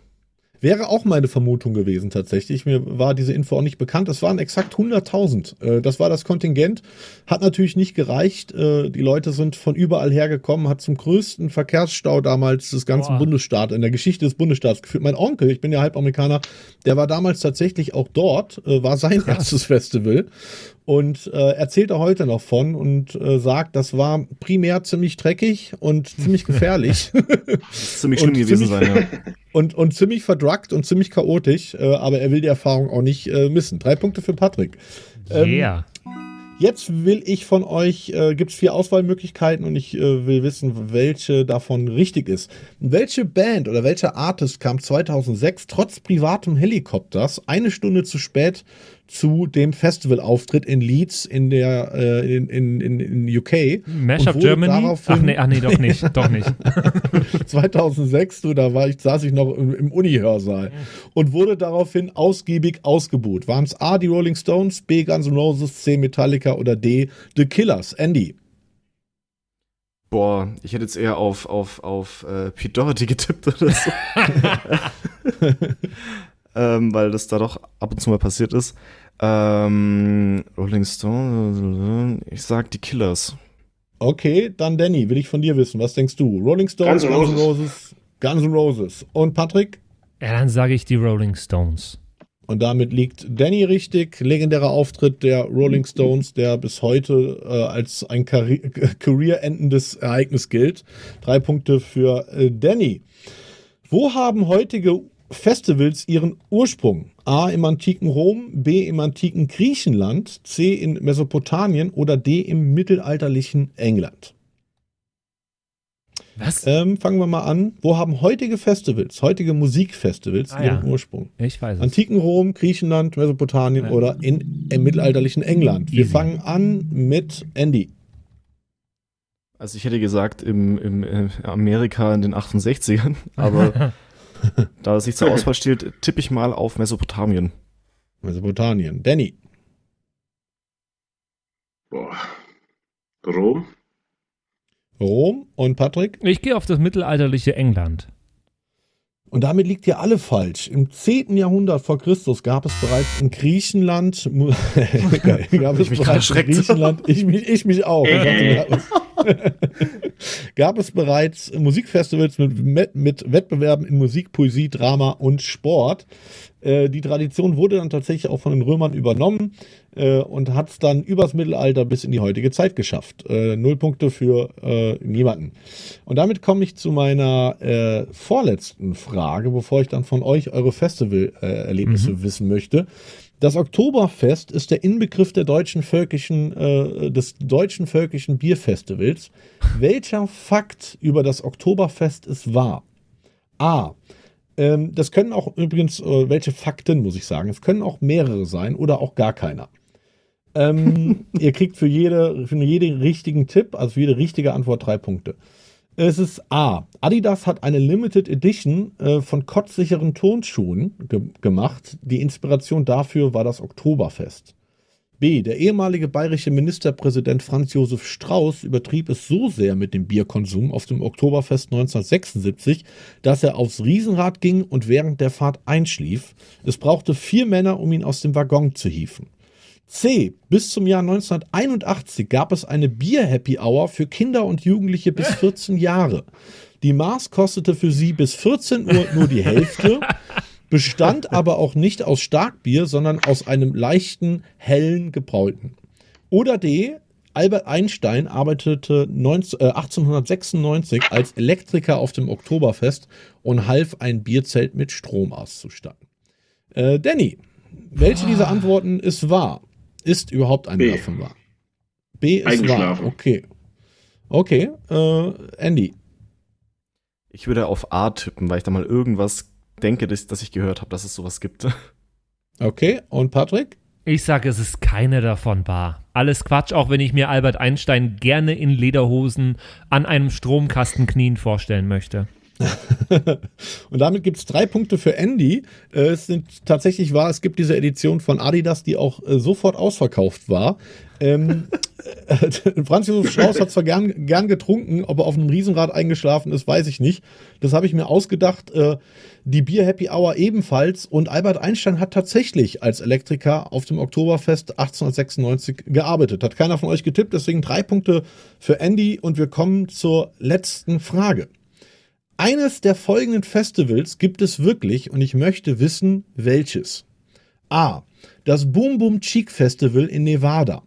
Wäre auch meine Vermutung gewesen tatsächlich. Mir war diese Info auch nicht bekannt. Es waren exakt 100.000. Äh, Das war das Kontingent. Hat natürlich nicht gereicht. Äh, Die Leute sind von überall hergekommen. Hat zum größten Verkehrsstau damals des ganzen Boah. Bundesstaats, in der Geschichte des Bundesstaats geführt. Mein Onkel, ich bin ja halb Amerikaner, der war damals tatsächlich auch dort, äh, war sein erstes Festival und äh, erzählt er heute noch von und äh, sagt, das war primär ziemlich dreckig und ziemlich gefährlich. Ziemlich schlimm gewesen ziemlich- sein, ja. und, und ziemlich verdruckt und ziemlich chaotisch, äh, aber er will die Erfahrung auch nicht äh, missen. Drei Punkte für Patrick. Ähm, Yeah. Jetzt will ich von euch, äh, gibt es vier Auswahlmöglichkeiten und ich äh, will wissen, welche davon richtig ist. Welche Band oder welcher Artist kam 2006 trotz privatem Helikopters eine Stunde zu spät zu dem Festivalauftritt in Leeds in der äh, in, in, in, in UK? Mashup und wurde Germany? daraufhin- Ach nee, ach nee, doch nicht, doch nicht. 2006, du, da war ich, saß ich noch im, im Uni-Hörsaal und wurde daraufhin ausgiebig ausgebuht. Waren es A, die Rolling Stones, B, Guns N' Roses, C, Metallica oder D, The Killers? Andy. Boah, ich hätte jetzt eher auf, auf, auf äh, Pete Doherty getippt oder so. ähm, weil das da doch ab und zu mal passiert ist. Ähm, Rolling Stone, ich sag die Killers. Okay, dann Danny, will ich von dir wissen. Was denkst du? Rolling Stones, Guns N' Roses. Roses, Guns N' Roses. Und Patrick? Ja, dann sage ich die Rolling Stones. Und damit liegt Danny richtig. Legendärer Auftritt der Rolling Stones, der bis heute äh, als ein career-endendes Ereignis gilt. Drei Punkte für äh, Danny. Wo haben heutige Festivals ihren Ursprung? A im antiken Rom, B im antiken Griechenland, C in Mesopotamien oder D im mittelalterlichen England? Was? Ähm, fangen wir mal an. Wo haben heutige Festivals, heutige Musikfestivals Ah, ihren ja. Ursprung? Ich weiß es. Antiken Rom, Griechenland, Mesopotamien Ja. oder in, im mittelalterlichen England. Wir Easy. fangen an mit Andy. Also ich hätte gesagt im, im äh, Amerika in den 68ern, aber da es sich zur Auswahl steht, tippe ich mal auf Mesopotamien. Mesopotamien. Danny. Boah. Rom? Rom und Patrick. Ich gehe auf das mittelalterliche England. Und damit liegt ihr alle falsch. Im 10. Jahrhundert vor Christus gab es bereits in Griechenland, gab es bereits in. Griechenland, ich mich, ich mich auch. Dachte, gab es- bereits Musikfestivals mit, mit Wettbewerben in Musik, Poesie, Drama und Sport. Äh, die Tradition wurde dann tatsächlich auch von den Römern übernommen äh, und hat es dann übers Mittelalter bis in die heutige Zeit geschafft. Äh, null Punkte für äh, niemanden. Und damit komme ich zu meiner äh, vorletzten Frage, bevor ich dann von euch eure Festivalerlebnisse wissen möchte. Das Oktoberfest ist der Inbegriff der deutschen völkischen, äh, des deutschen völkischen Bierfestivals. Welcher Fakt über das Oktoberfest ist wahr? A. Ähm, das können auch übrigens, äh, welche Fakten muss ich sagen, es können auch mehrere sein oder auch gar keiner. Ähm, ihr kriegt für, jede, für jeden richtigen Tipp, also für jede richtige Antwort drei Punkte. Es ist A. Adidas hat eine Limited Edition äh, von kotzsicheren Turnschuhen ge gemacht. Die Inspiration dafür war das Oktoberfest. B. Der ehemalige bayerische Ministerpräsident Franz Josef Strauß übertrieb es so sehr mit dem Bierkonsum auf dem Oktoberfest 1976, dass er aufs Riesenrad ging und während der Fahrt einschlief. Es brauchte vier Männer, um ihn aus dem Waggon zu hieven. C. Bis zum Jahr 1981 gab es eine Bier-Happy Hour für Kinder und Jugendliche bis 14 Jahre. Die Maß kostete für sie bis 14 Uhr nur die Hälfte, bestand aber auch nicht aus Starkbier, sondern aus einem leichten, hellen Gebrauten. Oder D. Albert Einstein arbeitete 19, äh, 1896 als Elektriker auf dem Oktoberfest und half ein Bierzelt mit Strom auszustatten. Äh, Danny, welche dieser Antworten ist wahr? Ist überhaupt eine B. davon wahr? B ist wahr. Okay. Okay, äh, Andy. Ich würde auf A tippen, weil ich da mal irgendwas denke, dass, dass ich gehört habe, dass es sowas gibt. Okay, und Patrick? Ich sage, es ist keine davon wahr. Alles Quatsch, auch wenn ich mir Albert Einstein gerne in Lederhosen an einem Stromkasten knien vorstellen möchte. Und damit gibt es drei Punkte für Andy. Äh, Es sind tatsächlich wahr, es gibt diese Edition von Adidas, die auch äh, sofort ausverkauft war. Ähm, äh, Franz Josef Strauß hat zwar gern, gern getrunken, ob er auf einem Riesenrad eingeschlafen ist, weiß ich nicht. Das habe ich mir ausgedacht. Äh, die Bier Happy Hour ebenfalls. Und Albert Einstein hat tatsächlich als Elektriker auf dem Oktoberfest 1896 gearbeitet. Hat keiner von euch getippt, deswegen drei Punkte für Andy. Und wir kommen zur letzten Frage. Eines der folgenden Festivals gibt es wirklich und ich möchte wissen, welches. A. Das Boom Boom Cheek Festival in Nevada.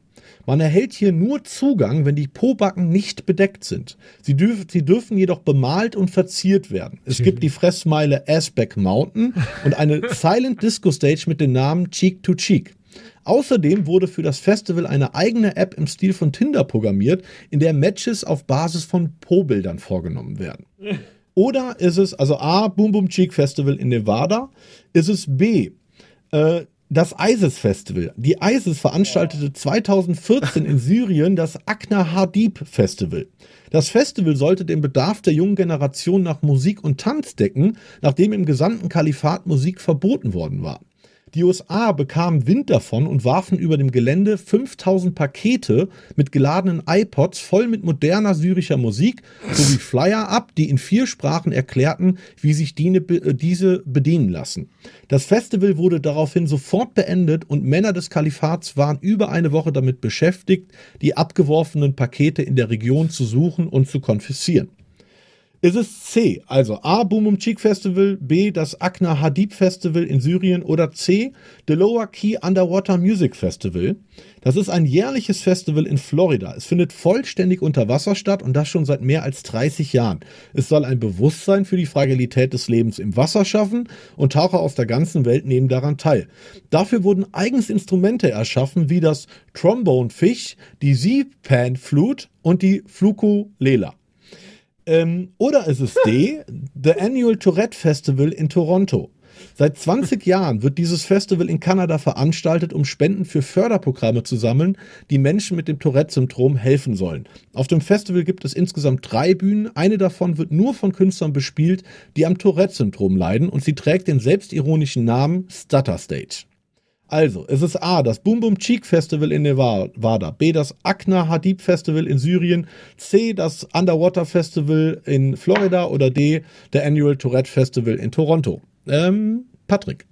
Man erhält hier nur Zugang, wenn die Pobacken nicht bedeckt sind. Sie, dürf, sie dürfen jedoch bemalt und verziert werden. Es gibt die Fressmeile Asbeck Mountain und eine Silent Disco Stage mit dem Namen Cheek to Cheek. Außerdem wurde für das Festival eine eigene App im Stil von Tinder programmiert, in der Matches auf Basis von Po-Bildern vorgenommen werden. Oder ist es, also A, Boom Boom Cheek Festival in Nevada, ist es B, äh, das ISIS Festival. Die ISIS veranstaltete 2014 in Syrien das Akna Hadib Festival. Das Festival sollte den Bedarf der jungen Generation nach Musik und Tanz decken, nachdem im gesamten Kalifat Musik verboten worden war. Die USA bekamen Wind davon und warfen über dem Gelände 5000 Pakete mit geladenen iPods voll mit moderner syrischer Musik sowie Flyer ab, die in vier Sprachen erklärten, wie sich die, äh, diese bedienen lassen. Das Festival wurde daraufhin sofort beendet und Männer des Kalifats waren über eine Woche damit beschäftigt, die abgeworfenen Pakete in der Region zu suchen und zu konfiszieren. Ist es C, also A, Boom Boom Cheek Festival, B, das Akna Hadib Festival in Syrien oder C, The Lower Key Underwater Music Festival. Das ist ein jährliches Festival in Florida. Es findet vollständig unter Wasser statt und das schon seit mehr als 30 Jahren. Es soll ein Bewusstsein für die Fragilität des Lebens im Wasser schaffen und Taucher aus der ganzen Welt nehmen daran teil. Dafür wurden eigens Instrumente erschaffen wie das Trombone Fish, die Sea-Pan Flute und die Flukulela. Ähm, oder ist es D, The Annual Tourette Festival in Toronto. Seit 20 Jahren wird dieses Festival in Kanada veranstaltet, um Spenden für Förderprogramme zu sammeln, die Menschen mit dem Tourette-Syndrom helfen sollen. Auf dem Festival gibt es insgesamt drei Bühnen. Eine davon wird nur von Künstlern bespielt, die am Tourette-Syndrom leiden und sie trägt den selbstironischen Namen Stutter Stage. Also, es ist A, das Boom Boom Cheek Festival in Nevada, B, das Akna Hadib Festival in Syrien, C, das Underwater Festival in Florida oder D, der Annual Tourette Festival in Toronto. Ähm, Patrick.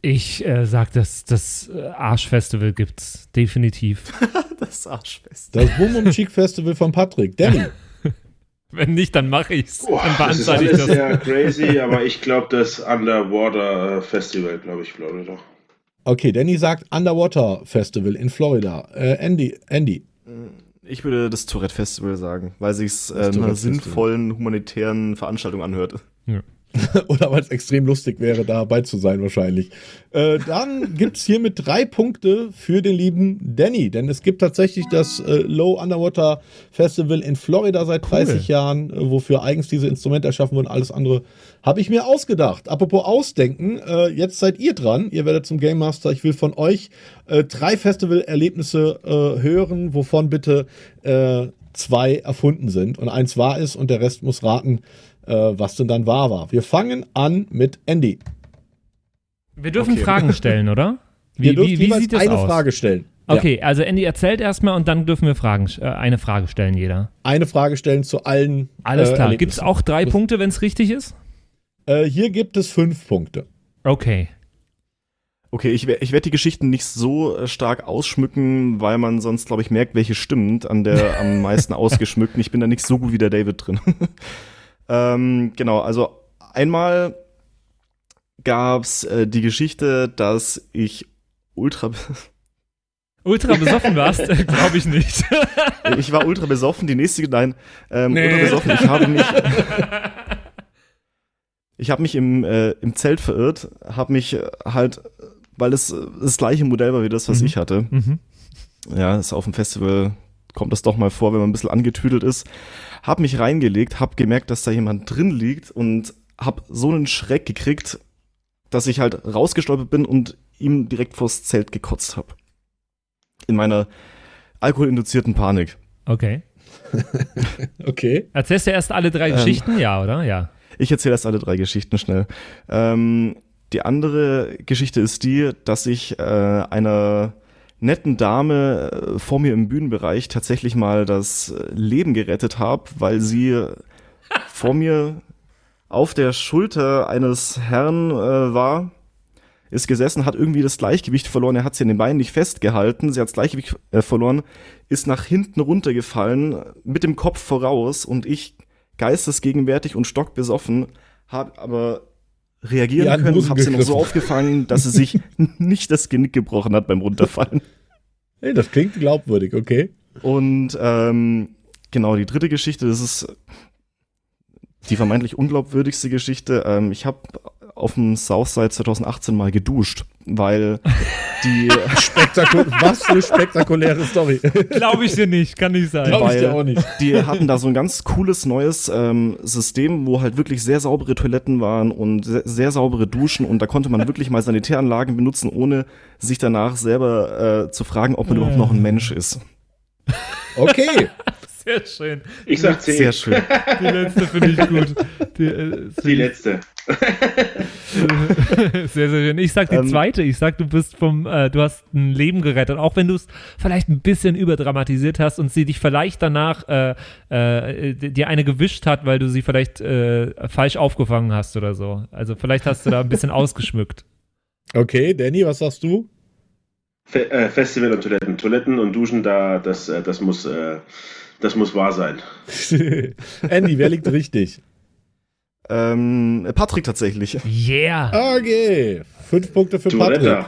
Ich äh, sag, das, das äh, Arschfestival gibt's definitiv. das Arschfest. Das Boom Boom Cheek Festival von Patrick. Danny. Wenn nicht, dann mache ich's. Boah, dann das ist alles das. sehr crazy, aber ich glaube das Underwater Festival, glaube ich, Florida. Okay, Danny sagt Underwater Festival in Florida. Äh, Andy, Andy. Ich würde das Tourette Festival sagen, weil sich's äh, Das einer sinnvollen humanitären Veranstaltung anhört. Oder weil es extrem lustig wäre, dabei zu sein wahrscheinlich. Äh, dann gibt's hiermit drei Punkte für den lieben Danny, denn es gibt tatsächlich das äh, Low Underwater Festival in Florida seit 30 Jahren, äh, wofür eigens diese Instrumente erschaffen wurden. Alles andere habe ich mir ausgedacht. Apropos Ausdenken, äh, jetzt seid ihr dran. Ihr werdet zum Game Master. Ich will von euch äh, drei Festival-Erlebnisse äh, hören, wovon bitte zwei erfunden sind und eins wahr ist und der Rest muss raten, was denn dann wahr war. Wir fangen an mit Andy. Wir dürfen Okay. Fragen stellen, oder? Wie, Ihr dürft wie, wie sieht das eine aus? Frage stellen. Okay, also Andy erzählt erstmal und dann dürfen wir Fragen, äh, eine Frage stellen, jeder. Ja. Eine Frage stellen zu allen. Alles äh, klar. Erlebnissen. Gibt es auch drei Punkte, wenn es richtig ist? Äh, hier gibt es fünf Punkte. Okay. Okay, ich, ich werde die Geschichten nicht so äh, stark ausschmücken, weil man sonst, glaube ich, merkt, welche stimmt an der am meisten ausgeschmückten. Ich bin da nicht so gut wie der David drin. ähm, genau, also einmal gab's äh, die Geschichte, dass ich ultra, Ultra besoffen warst? Glaube ich nicht. ich war ultra besoffen. Die nächste, nein, ähm, Nee. ultra besoffen. Ich habe mich, ich habe mich im, äh, im Zelt verirrt, habe mich äh, halt, weil es äh, das gleiche Modell war wie das, was Mhm. ich hatte. mhm. ja, ist auf dem Festival kommt das doch mal vor, wenn man ein bisschen angetüdelt ist. Hab mich reingelegt, hab gemerkt, dass da jemand drin liegt und hab so einen Schreck gekriegt, dass ich halt rausgestolpert bin und ihm direkt vors Zelt gekotzt hab. In meiner alkoholinduzierten Panik. Okay. Okay. Erzählst du erst alle drei Ähm. Geschichten? Ja, oder? Ja. Ich erzähle erst alle drei Geschichten schnell. Ähm, die andere Geschichte ist die, dass ich äh, einer netten Dame äh, vor mir im Bühnenbereich tatsächlich mal das äh, Leben gerettet habe, weil sie äh, vor mir auf der Schulter eines Herrn äh, war, ist gesessen, hat irgendwie das Gleichgewicht verloren, er hat sie an den Beinen nicht festgehalten, sie hat das Gleichgewicht äh, verloren, ist nach hinten runtergefallen, mit dem Kopf voraus und ich geistesgegenwärtig und stockbesoffen, habe aber reagieren den können, habe sie noch so aufgefangen, dass sie sich nicht das Genick gebrochen hat beim Runterfallen. Hey, das klingt glaubwürdig, okay. Und ähm, genau, die dritte Geschichte, das ist die vermeintlich unglaubwürdigste Geschichte. Ähm, ich habe auf dem Southside 2018 mal geduscht, weil die, Spektakul Was für eine spektakuläre Story. Glaube ich dir nicht, kann nicht sein. Glaube ich dir auch nicht. die hatten da so ein ganz cooles neues ähm, System, wo halt wirklich sehr saubere Toiletten waren und sehr, sehr saubere Duschen und da konnte man wirklich mal Sanitäranlagen benutzen, ohne sich danach selber äh, zu fragen, ob man überhaupt noch ein Mensch ist. Okay. Sehr schön. Ich sag 10. Sehr schön. Die letzte finde ich gut. Die, äh, Die letzte. sehr, sehr schön. Ich sag die Ähm, zweite. Ich sag, du bist vom, äh, du hast ein Leben gerettet. Auch wenn du es vielleicht ein bisschen überdramatisiert hast und sie dich vielleicht danach äh, äh, dir eine gewischt hat, weil du sie vielleicht äh, falsch aufgefangen hast oder so. Also vielleicht hast du da ein bisschen ausgeschmückt. Okay, Danny, was sagst du? Fe äh, Festival und Toiletten. Toiletten und Duschen, da, das, äh, das, muss, äh, das muss wahr sein. Andy, wer liegt richtig? Ähm, Patrick tatsächlich. Yeah. Okay. Fünf Punkte für Patrick. Toilette.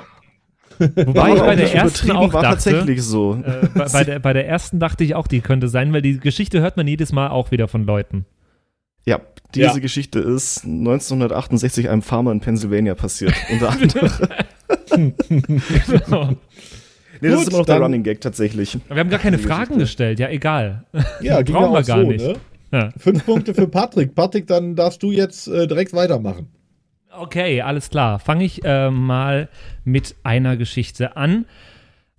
Wobei ich bei der ersten auch war dachte, tatsächlich so. äh, bei, bei, der, bei der ersten dachte ich auch, die könnte sein, weil die Geschichte hört man jedes Mal auch wieder von Leuten. Ja, diese Ja. Geschichte ist 1968 einem Farmer in Pennsylvania passiert. Unter anderem. Genau. Nee, das Gut, ist immer noch der Running Gag tatsächlich. Wir haben gar keine Fragen gestellt, ja, egal. Ja, Brauchen wir gar so, nicht. Ne? Ja. Fünf Punkte für Patrick. Patrick, dann darfst du jetzt äh, direkt weitermachen. Okay, alles klar. Fange ich äh, mal mit einer Geschichte an.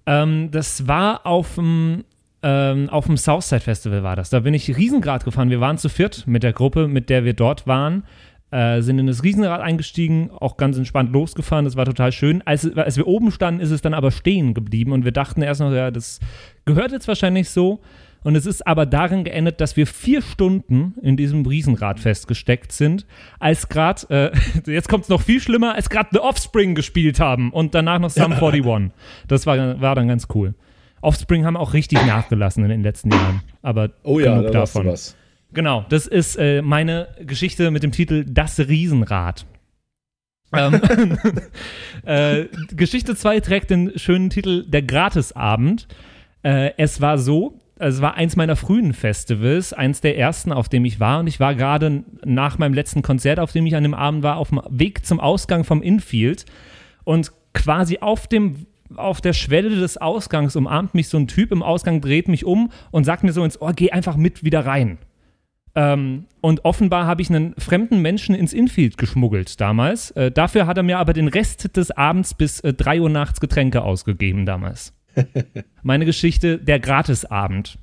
Ähm, das war auf dem ähm, auf dem Southside Festival war das. Da bin ich Riesengrad gefahren. Wir waren zu viert mit der Gruppe, mit der wir dort waren. Äh, sind in das Riesenrad eingestiegen, auch ganz entspannt losgefahren. Das war total schön. Als, als wir oben standen, ist es dann aber stehen geblieben und wir dachten erst noch, ja, das gehört jetzt wahrscheinlich so. Und es ist aber darin geendet, dass wir vier Stunden in diesem Riesenrad festgesteckt sind, als gerade, äh, jetzt kommt es noch viel schlimmer, als gerade The Offspring gespielt haben und danach noch Sum 41. Das war, war dann ganz cool. Offspring haben auch richtig nachgelassen in den letzten Jahren. Aber Oh ja, genug da davon. was. Genau, das ist äh, meine Geschichte mit dem Titel Das Riesenrad. ähm, äh, Geschichte 2 trägt den schönen Titel Der Gratisabend. Äh, es war so, es war eins meiner frühen Festivals, eins der ersten, auf dem ich war. Und ich war gerade nach meinem letzten Konzert, auf dem ich an dem Abend war, auf dem Weg zum Ausgang vom Infield. Und quasi auf dem auf der Schwelle des Ausgangs umarmt mich so ein Typ im Ausgang, dreht mich um und sagt mir so ins Ohr, geh einfach mit wieder rein. Ähm, und offenbar habe ich einen fremden Menschen ins Infield geschmuggelt damals. Äh, dafür hat er mir aber den Rest des Abends bis äh, 3 Uhr nachts Getränke ausgegeben damals. Meine Geschichte, der Gratisabend.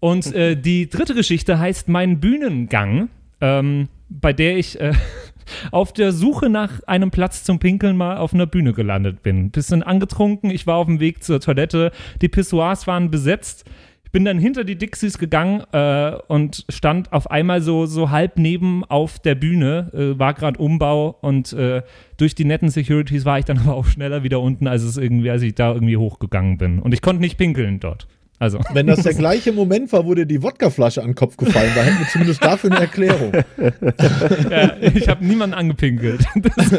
Und äh, die dritte Geschichte heißt Mein Bühnengang, ähm, bei der ich äh, auf der Suche nach einem Platz zum Pinkeln mal auf einer Bühne gelandet bin. Bisschen angetrunken, ich war auf dem Weg zur Toilette, die Pissoirs waren besetzt. Ich bin dann hinter die Dixies gegangen äh, und stand auf einmal so, so halb neben auf der Bühne, äh, war gerade Umbau und äh, durch die netten Securities war ich dann aber auch schneller wieder unten, als es irgendwie, als ich da irgendwie hochgegangen bin. Und ich konnte nicht pinkeln dort. Also. Wenn das der gleiche Moment war, wo dir die Wodkaflasche an den Kopf gefallen war, hätten wir zumindest dafür eine Erklärung. ja, ich habe niemanden angepinkelt. Das,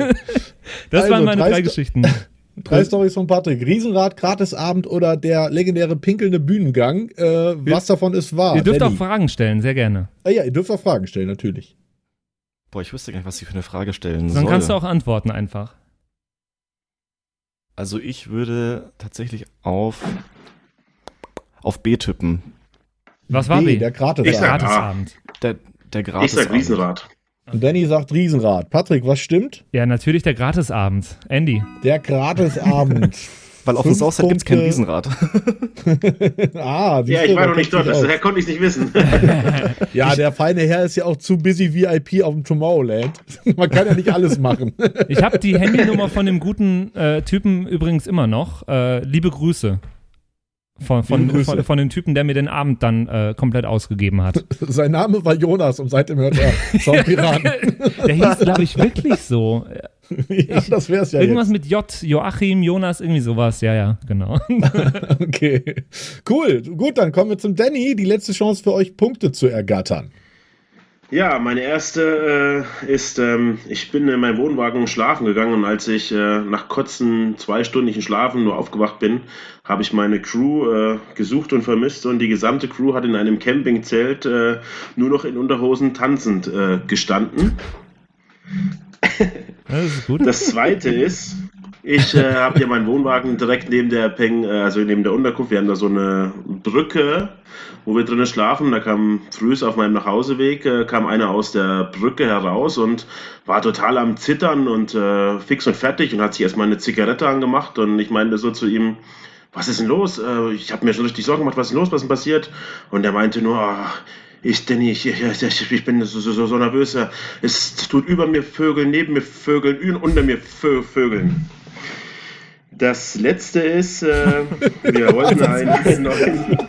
das Also, waren meine drei Geschichten. Drei Storys von Patrick. Riesenrad, Gratisabend oder der legendäre pinkelnde Bühnengang. Äh, was davon ist wahr? Ihr dürft Danny. auch Fragen stellen, sehr gerne. Ah, ja, ihr dürft auch Fragen stellen, natürlich. Boah, ich wüsste gar nicht, was ich für eine Frage stellen Dann soll. kannst du auch antworten einfach. Also ich würde tatsächlich auf auf B tippen. Was war B, B? der Ich Gratisabend. sag- Gratisabend. Der der Ich Gratis. sag Riesenrad. Und Danny sagt Riesenrad. Patrick, was stimmt? Ja, natürlich der Gratisabend. Andy. Der Gratisabend. Weil auf dem Southside gibt's kein Punkte. Riesenrad. ah, Ja, ich war noch nicht dort, sich daher konnte ich es nicht wissen. Ja, der feine Herr ist ja auch zu busy VIP auf dem Tomorrowland. Man kann ja nicht alles machen. Ich habe die Handynummer von dem guten äh, Typen übrigens immer noch. Äh, liebe Grüße. Von, von. Von, von dem Typen, der mir den Abend dann äh, komplett ausgegeben hat. Sein Name war Jonas und seitdem hört er Soundpiraten. Der hieß, glaube ich, wirklich so. ja, das wär's ja Irgendwas mit J, Joachim, Jonas, irgendwie sowas. Ja, ja, genau. jetzt. Okay. Cool. Gut, dann kommen wir zum Danny. Die letzte Chance für euch, Punkte zu ergattern. Ja, meine erste äh, ist, ähm, ich bin in meinem Wohnwagen schlafen gegangen und als ich äh, nach kurzen zweistündigen Schlafen nur aufgewacht bin, habe ich meine Crew äh, gesucht und vermisst und die gesamte Crew hat in einem Campingzelt äh, nur noch in Unterhosen tanzend äh, gestanden. Das ist gut. Das zweite ist, ich äh, habe hier meinen Wohnwagen direkt neben der Peng, äh, also neben der Unterkunft. Wir haben da so eine Brücke, wo wir drinnen schlafen. Da kam früh auf meinem Nachhauseweg, äh, kam einer aus der Brücke heraus und war total am Zittern und äh, fix und fertig und hat sich erstmal eine Zigarette angemacht. Und ich meinte so zu ihm, was ist denn los? Äh, ich habe mir schon richtig Sorgen gemacht, was ist denn los, was ist denn passiert? Und er meinte nur, ah, ich, Danny, ich, ich, ich, bin so, so, so nervös. Es tut über mir Vögeln, neben mir Vögeln, unter mir Vö Vögeln. Das letzte ist, äh, wir wollten einen neuen.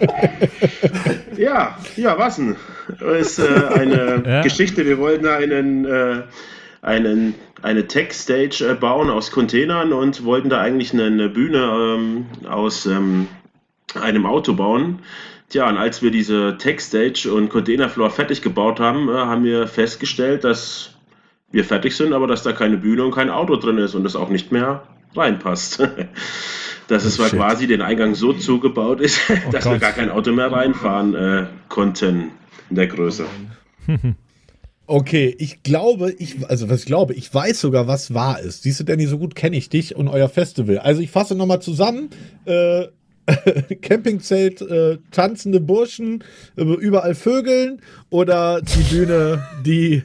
Ja, ja, was denn? Ist äh, eine Ja. Geschichte. Wir wollten einen, äh, einen, eine Tech-Stage äh, bauen aus Containern und wollten da eigentlich eine, eine Bühne ähm, aus ähm, einem Auto bauen. Tja, und als wir diese Tech-Stage und Containerfloor fertig gebaut haben, äh, haben wir festgestellt, dass wir fertig sind, aber dass da keine Bühne und kein Auto drin ist und das auch nicht mehr reinpasst. Dass es shit. quasi den Eingang so zugebaut ist, dass wir Gott. gar kein Auto mehr reinfahren äh, konnten in der Größe. Okay, ich glaube, ich, also was ich glaube, ich weiß sogar, was wahr ist. Siehst du, Danny, so gut kenne ich dich und euer Festival. Also ich fasse nochmal zusammen. Äh, Campingzelt, äh, tanzende Burschen, äh, überall Vögeln oder die Bühne, die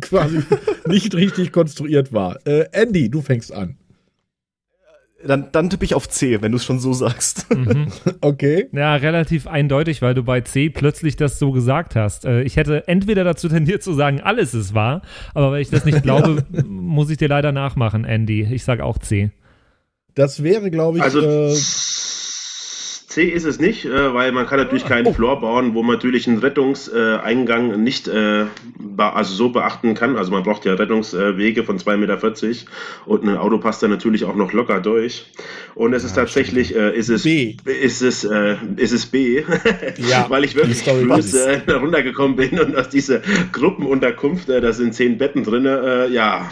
quasi nicht richtig konstruiert war. Äh, Andy, du fängst an. Dann, dann tippe ich auf C, wenn du es schon so sagst. Okay. Ja, relativ eindeutig, weil du bei C plötzlich das so gesagt hast. Äh, ich hätte entweder dazu tendiert zu sagen, alles ist wahr, aber weil ich das nicht glaube, muss ich dir leider nachmachen, Andy. Ich sag auch C. Das wäre, glaube ich, Also äh, C ist es nicht, äh, weil man kann natürlich keinen Floor bauen, wo man natürlich einen Rettungseingang nicht äh, also so beachten kann. Also man braucht ja Rettungswege von 2,40 Meter und ein Auto passt da natürlich auch noch locker durch. Und es ist tatsächlich, äh, ist es B. ist es, äh, ist es B, Ja, weil ich wirklich äh, runtergekommen bin und aus dieser Gruppenunterkunft, da sind zehn Betten drin, ja,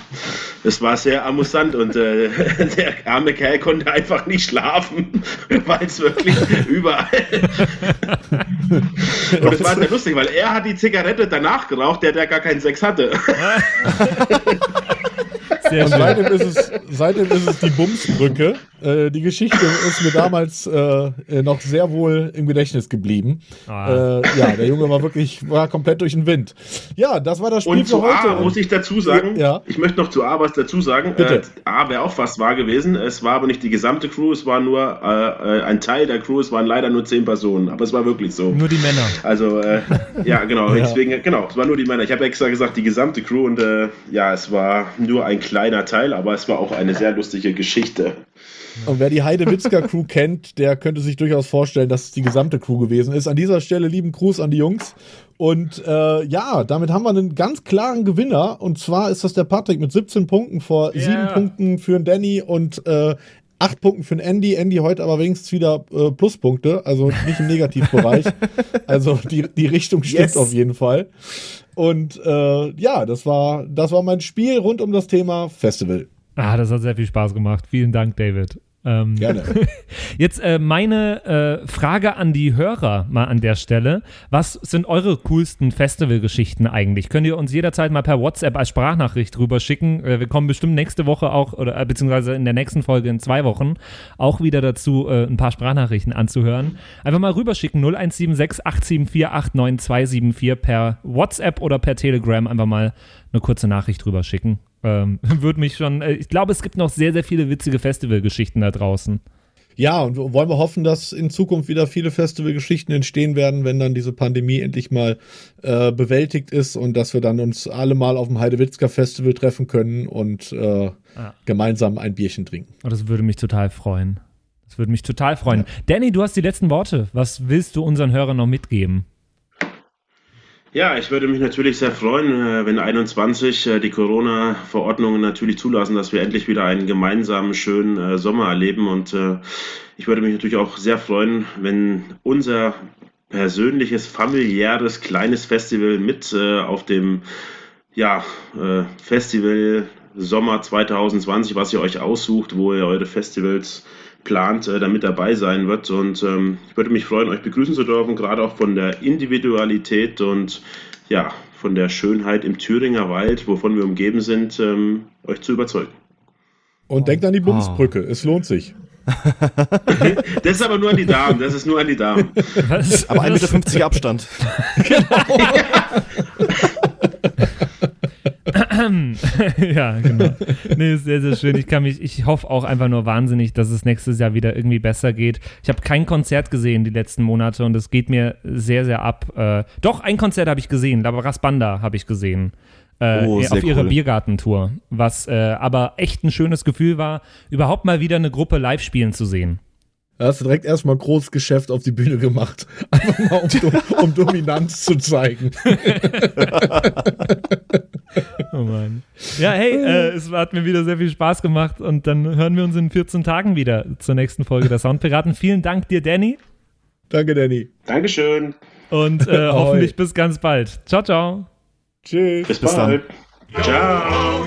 es war sehr amüsant und der arme Kerl konnte einfach nicht schlafen, weil es wirklich überall. und es war sehr lustig, weil er hat die Zigarette danach geraucht, der der gar keinen Sex hatte. Sehr und schön. seitdem ist es, seitdem ist es die Bumsbrücke. Äh, die Geschichte ist mir damals äh, äh, noch sehr wohl im Gedächtnis geblieben. Ah. Äh, ja, der Junge war wirklich, war komplett durch den Wind. Ja, das war das Spiel Und zu für heute. A muss ich dazu sagen, Ja. ich möchte noch zu A was dazu sagen. Bitte. Äh, A wäre auch fast wahr gewesen. Es war aber nicht die gesamte Crew, es war nur ein Teil der Crew, es waren leider nur zehn Personen, aber es war wirklich so. Nur die Männer. Also, äh, ja, genau, Ja. deswegen, genau, es waren nur die Männer. Ich habe extra gesagt, die gesamte Crew und äh, ja, es war nur ein kleiner Teil, aber es war auch eine sehr lustige Geschichte. Und wer die Heidewitzka Crew kennt, der könnte sich durchaus vorstellen, dass es die gesamte Crew gewesen ist. An dieser Stelle lieben Gruß an die Jungs. Und äh, ja, damit haben wir einen ganz klaren Gewinner. Und zwar ist das der Patrick mit 17 Punkten vor Ja. 7 Punkten für den Danny und äh, 8 Punkten für den Andy. Andy heute aber wenigstens wieder äh, Pluspunkte, also nicht im Negativbereich. also die, die Richtung stimmt Yes. auf jeden Fall. Und äh, ja, das war, das war mein Spiel rund um das Thema Festival. Ah, das hat sehr viel Spaß gemacht. Vielen Dank, David. Ähm, Gerne. Jetzt äh, meine äh, Frage an die Hörer mal an der Stelle. Was sind eure coolsten Festivalgeschichten eigentlich? Könnt ihr uns jederzeit mal per WhatsApp als Sprachnachricht rüberschicken? Äh, wir kommen bestimmt nächste Woche auch, oder äh, beziehungsweise in der nächsten Folge in zwei Wochen auch wieder dazu, äh, ein paar Sprachnachrichten anzuhören. Einfach mal rüberschicken 0176 874 89274 per WhatsApp oder per Telegram einfach mal eine kurze Nachricht rüberschicken. Ähm, Würde mich schon, äh, ich glaube, es gibt noch sehr, sehr viele witzige Festivalgeschichten da draußen. Ja, und wollen wir hoffen, dass in Zukunft wieder viele Festivalgeschichten entstehen werden, wenn dann diese Pandemie endlich mal äh, bewältigt ist und dass wir dann uns alle mal auf dem Heidewitzka Festival treffen können und äh, gemeinsam ein Bierchen trinken. Oh, das würde mich total freuen. Das würde mich total freuen. Danny, du hast die letzten Worte. Was willst du unseren Hörern noch mitgeben? Ja, ich würde mich natürlich sehr freuen, äh, wenn 21 äh, die Corona-Verordnungen natürlich zulassen, dass wir endlich wieder einen gemeinsamen schönen äh, Sommer erleben. Und ich würde mich natürlich auch sehr freuen, wenn unser persönliches, familiäres, kleines Festival mit auf dem ja, Festival Sommer 2020, was ihr euch aussucht, wo ihr eure Festivals plant, äh, damit dabei sein wird. Und ähm, ich würde mich freuen, euch begrüßen zu dürfen, gerade auch von der Individualität und ja, von der Schönheit im Thüringer Wald, wovon wir umgeben sind, ähm, euch zu überzeugen. Und denkt an die Bumsbrücke, es lohnt sich. Das ist aber nur an die Damen, das ist nur an die Damen. Was? Aber 1,50 Meter Abstand. ja, genau. Nee, ist sehr, sehr schön. Ich kann mich, ich hoffe auch einfach nur wahnsinnig, dass es nächstes Jahr wieder irgendwie besser geht. Ich habe kein Konzert gesehen die letzten Monate und es geht mir sehr, sehr ab. Äh, doch, ein Konzert habe ich gesehen, Labaras Banda habe ich gesehen. Äh, Oh, auf ihrer cool. Biergartentour. Was äh, aber echt ein schönes Gefühl war, überhaupt mal wieder eine Gruppe live spielen zu sehen. Da hast du direkt erstmal Großgeschäft auf die Bühne gemacht. Einfach mal, um, um Dominanz zu zeigen. Oh Mann. Ja, hey, äh, es hat mir wieder sehr viel Spaß gemacht und dann hören wir uns in 14 Tagen wieder zur nächsten Folge der Soundpiraten. Vielen Dank dir, Danny, Danke, Danny. Dankeschön. und äh, hoffentlich bis ganz bald. Ciao, ciao. Tschüss. Bis, Bis bald. Ciao.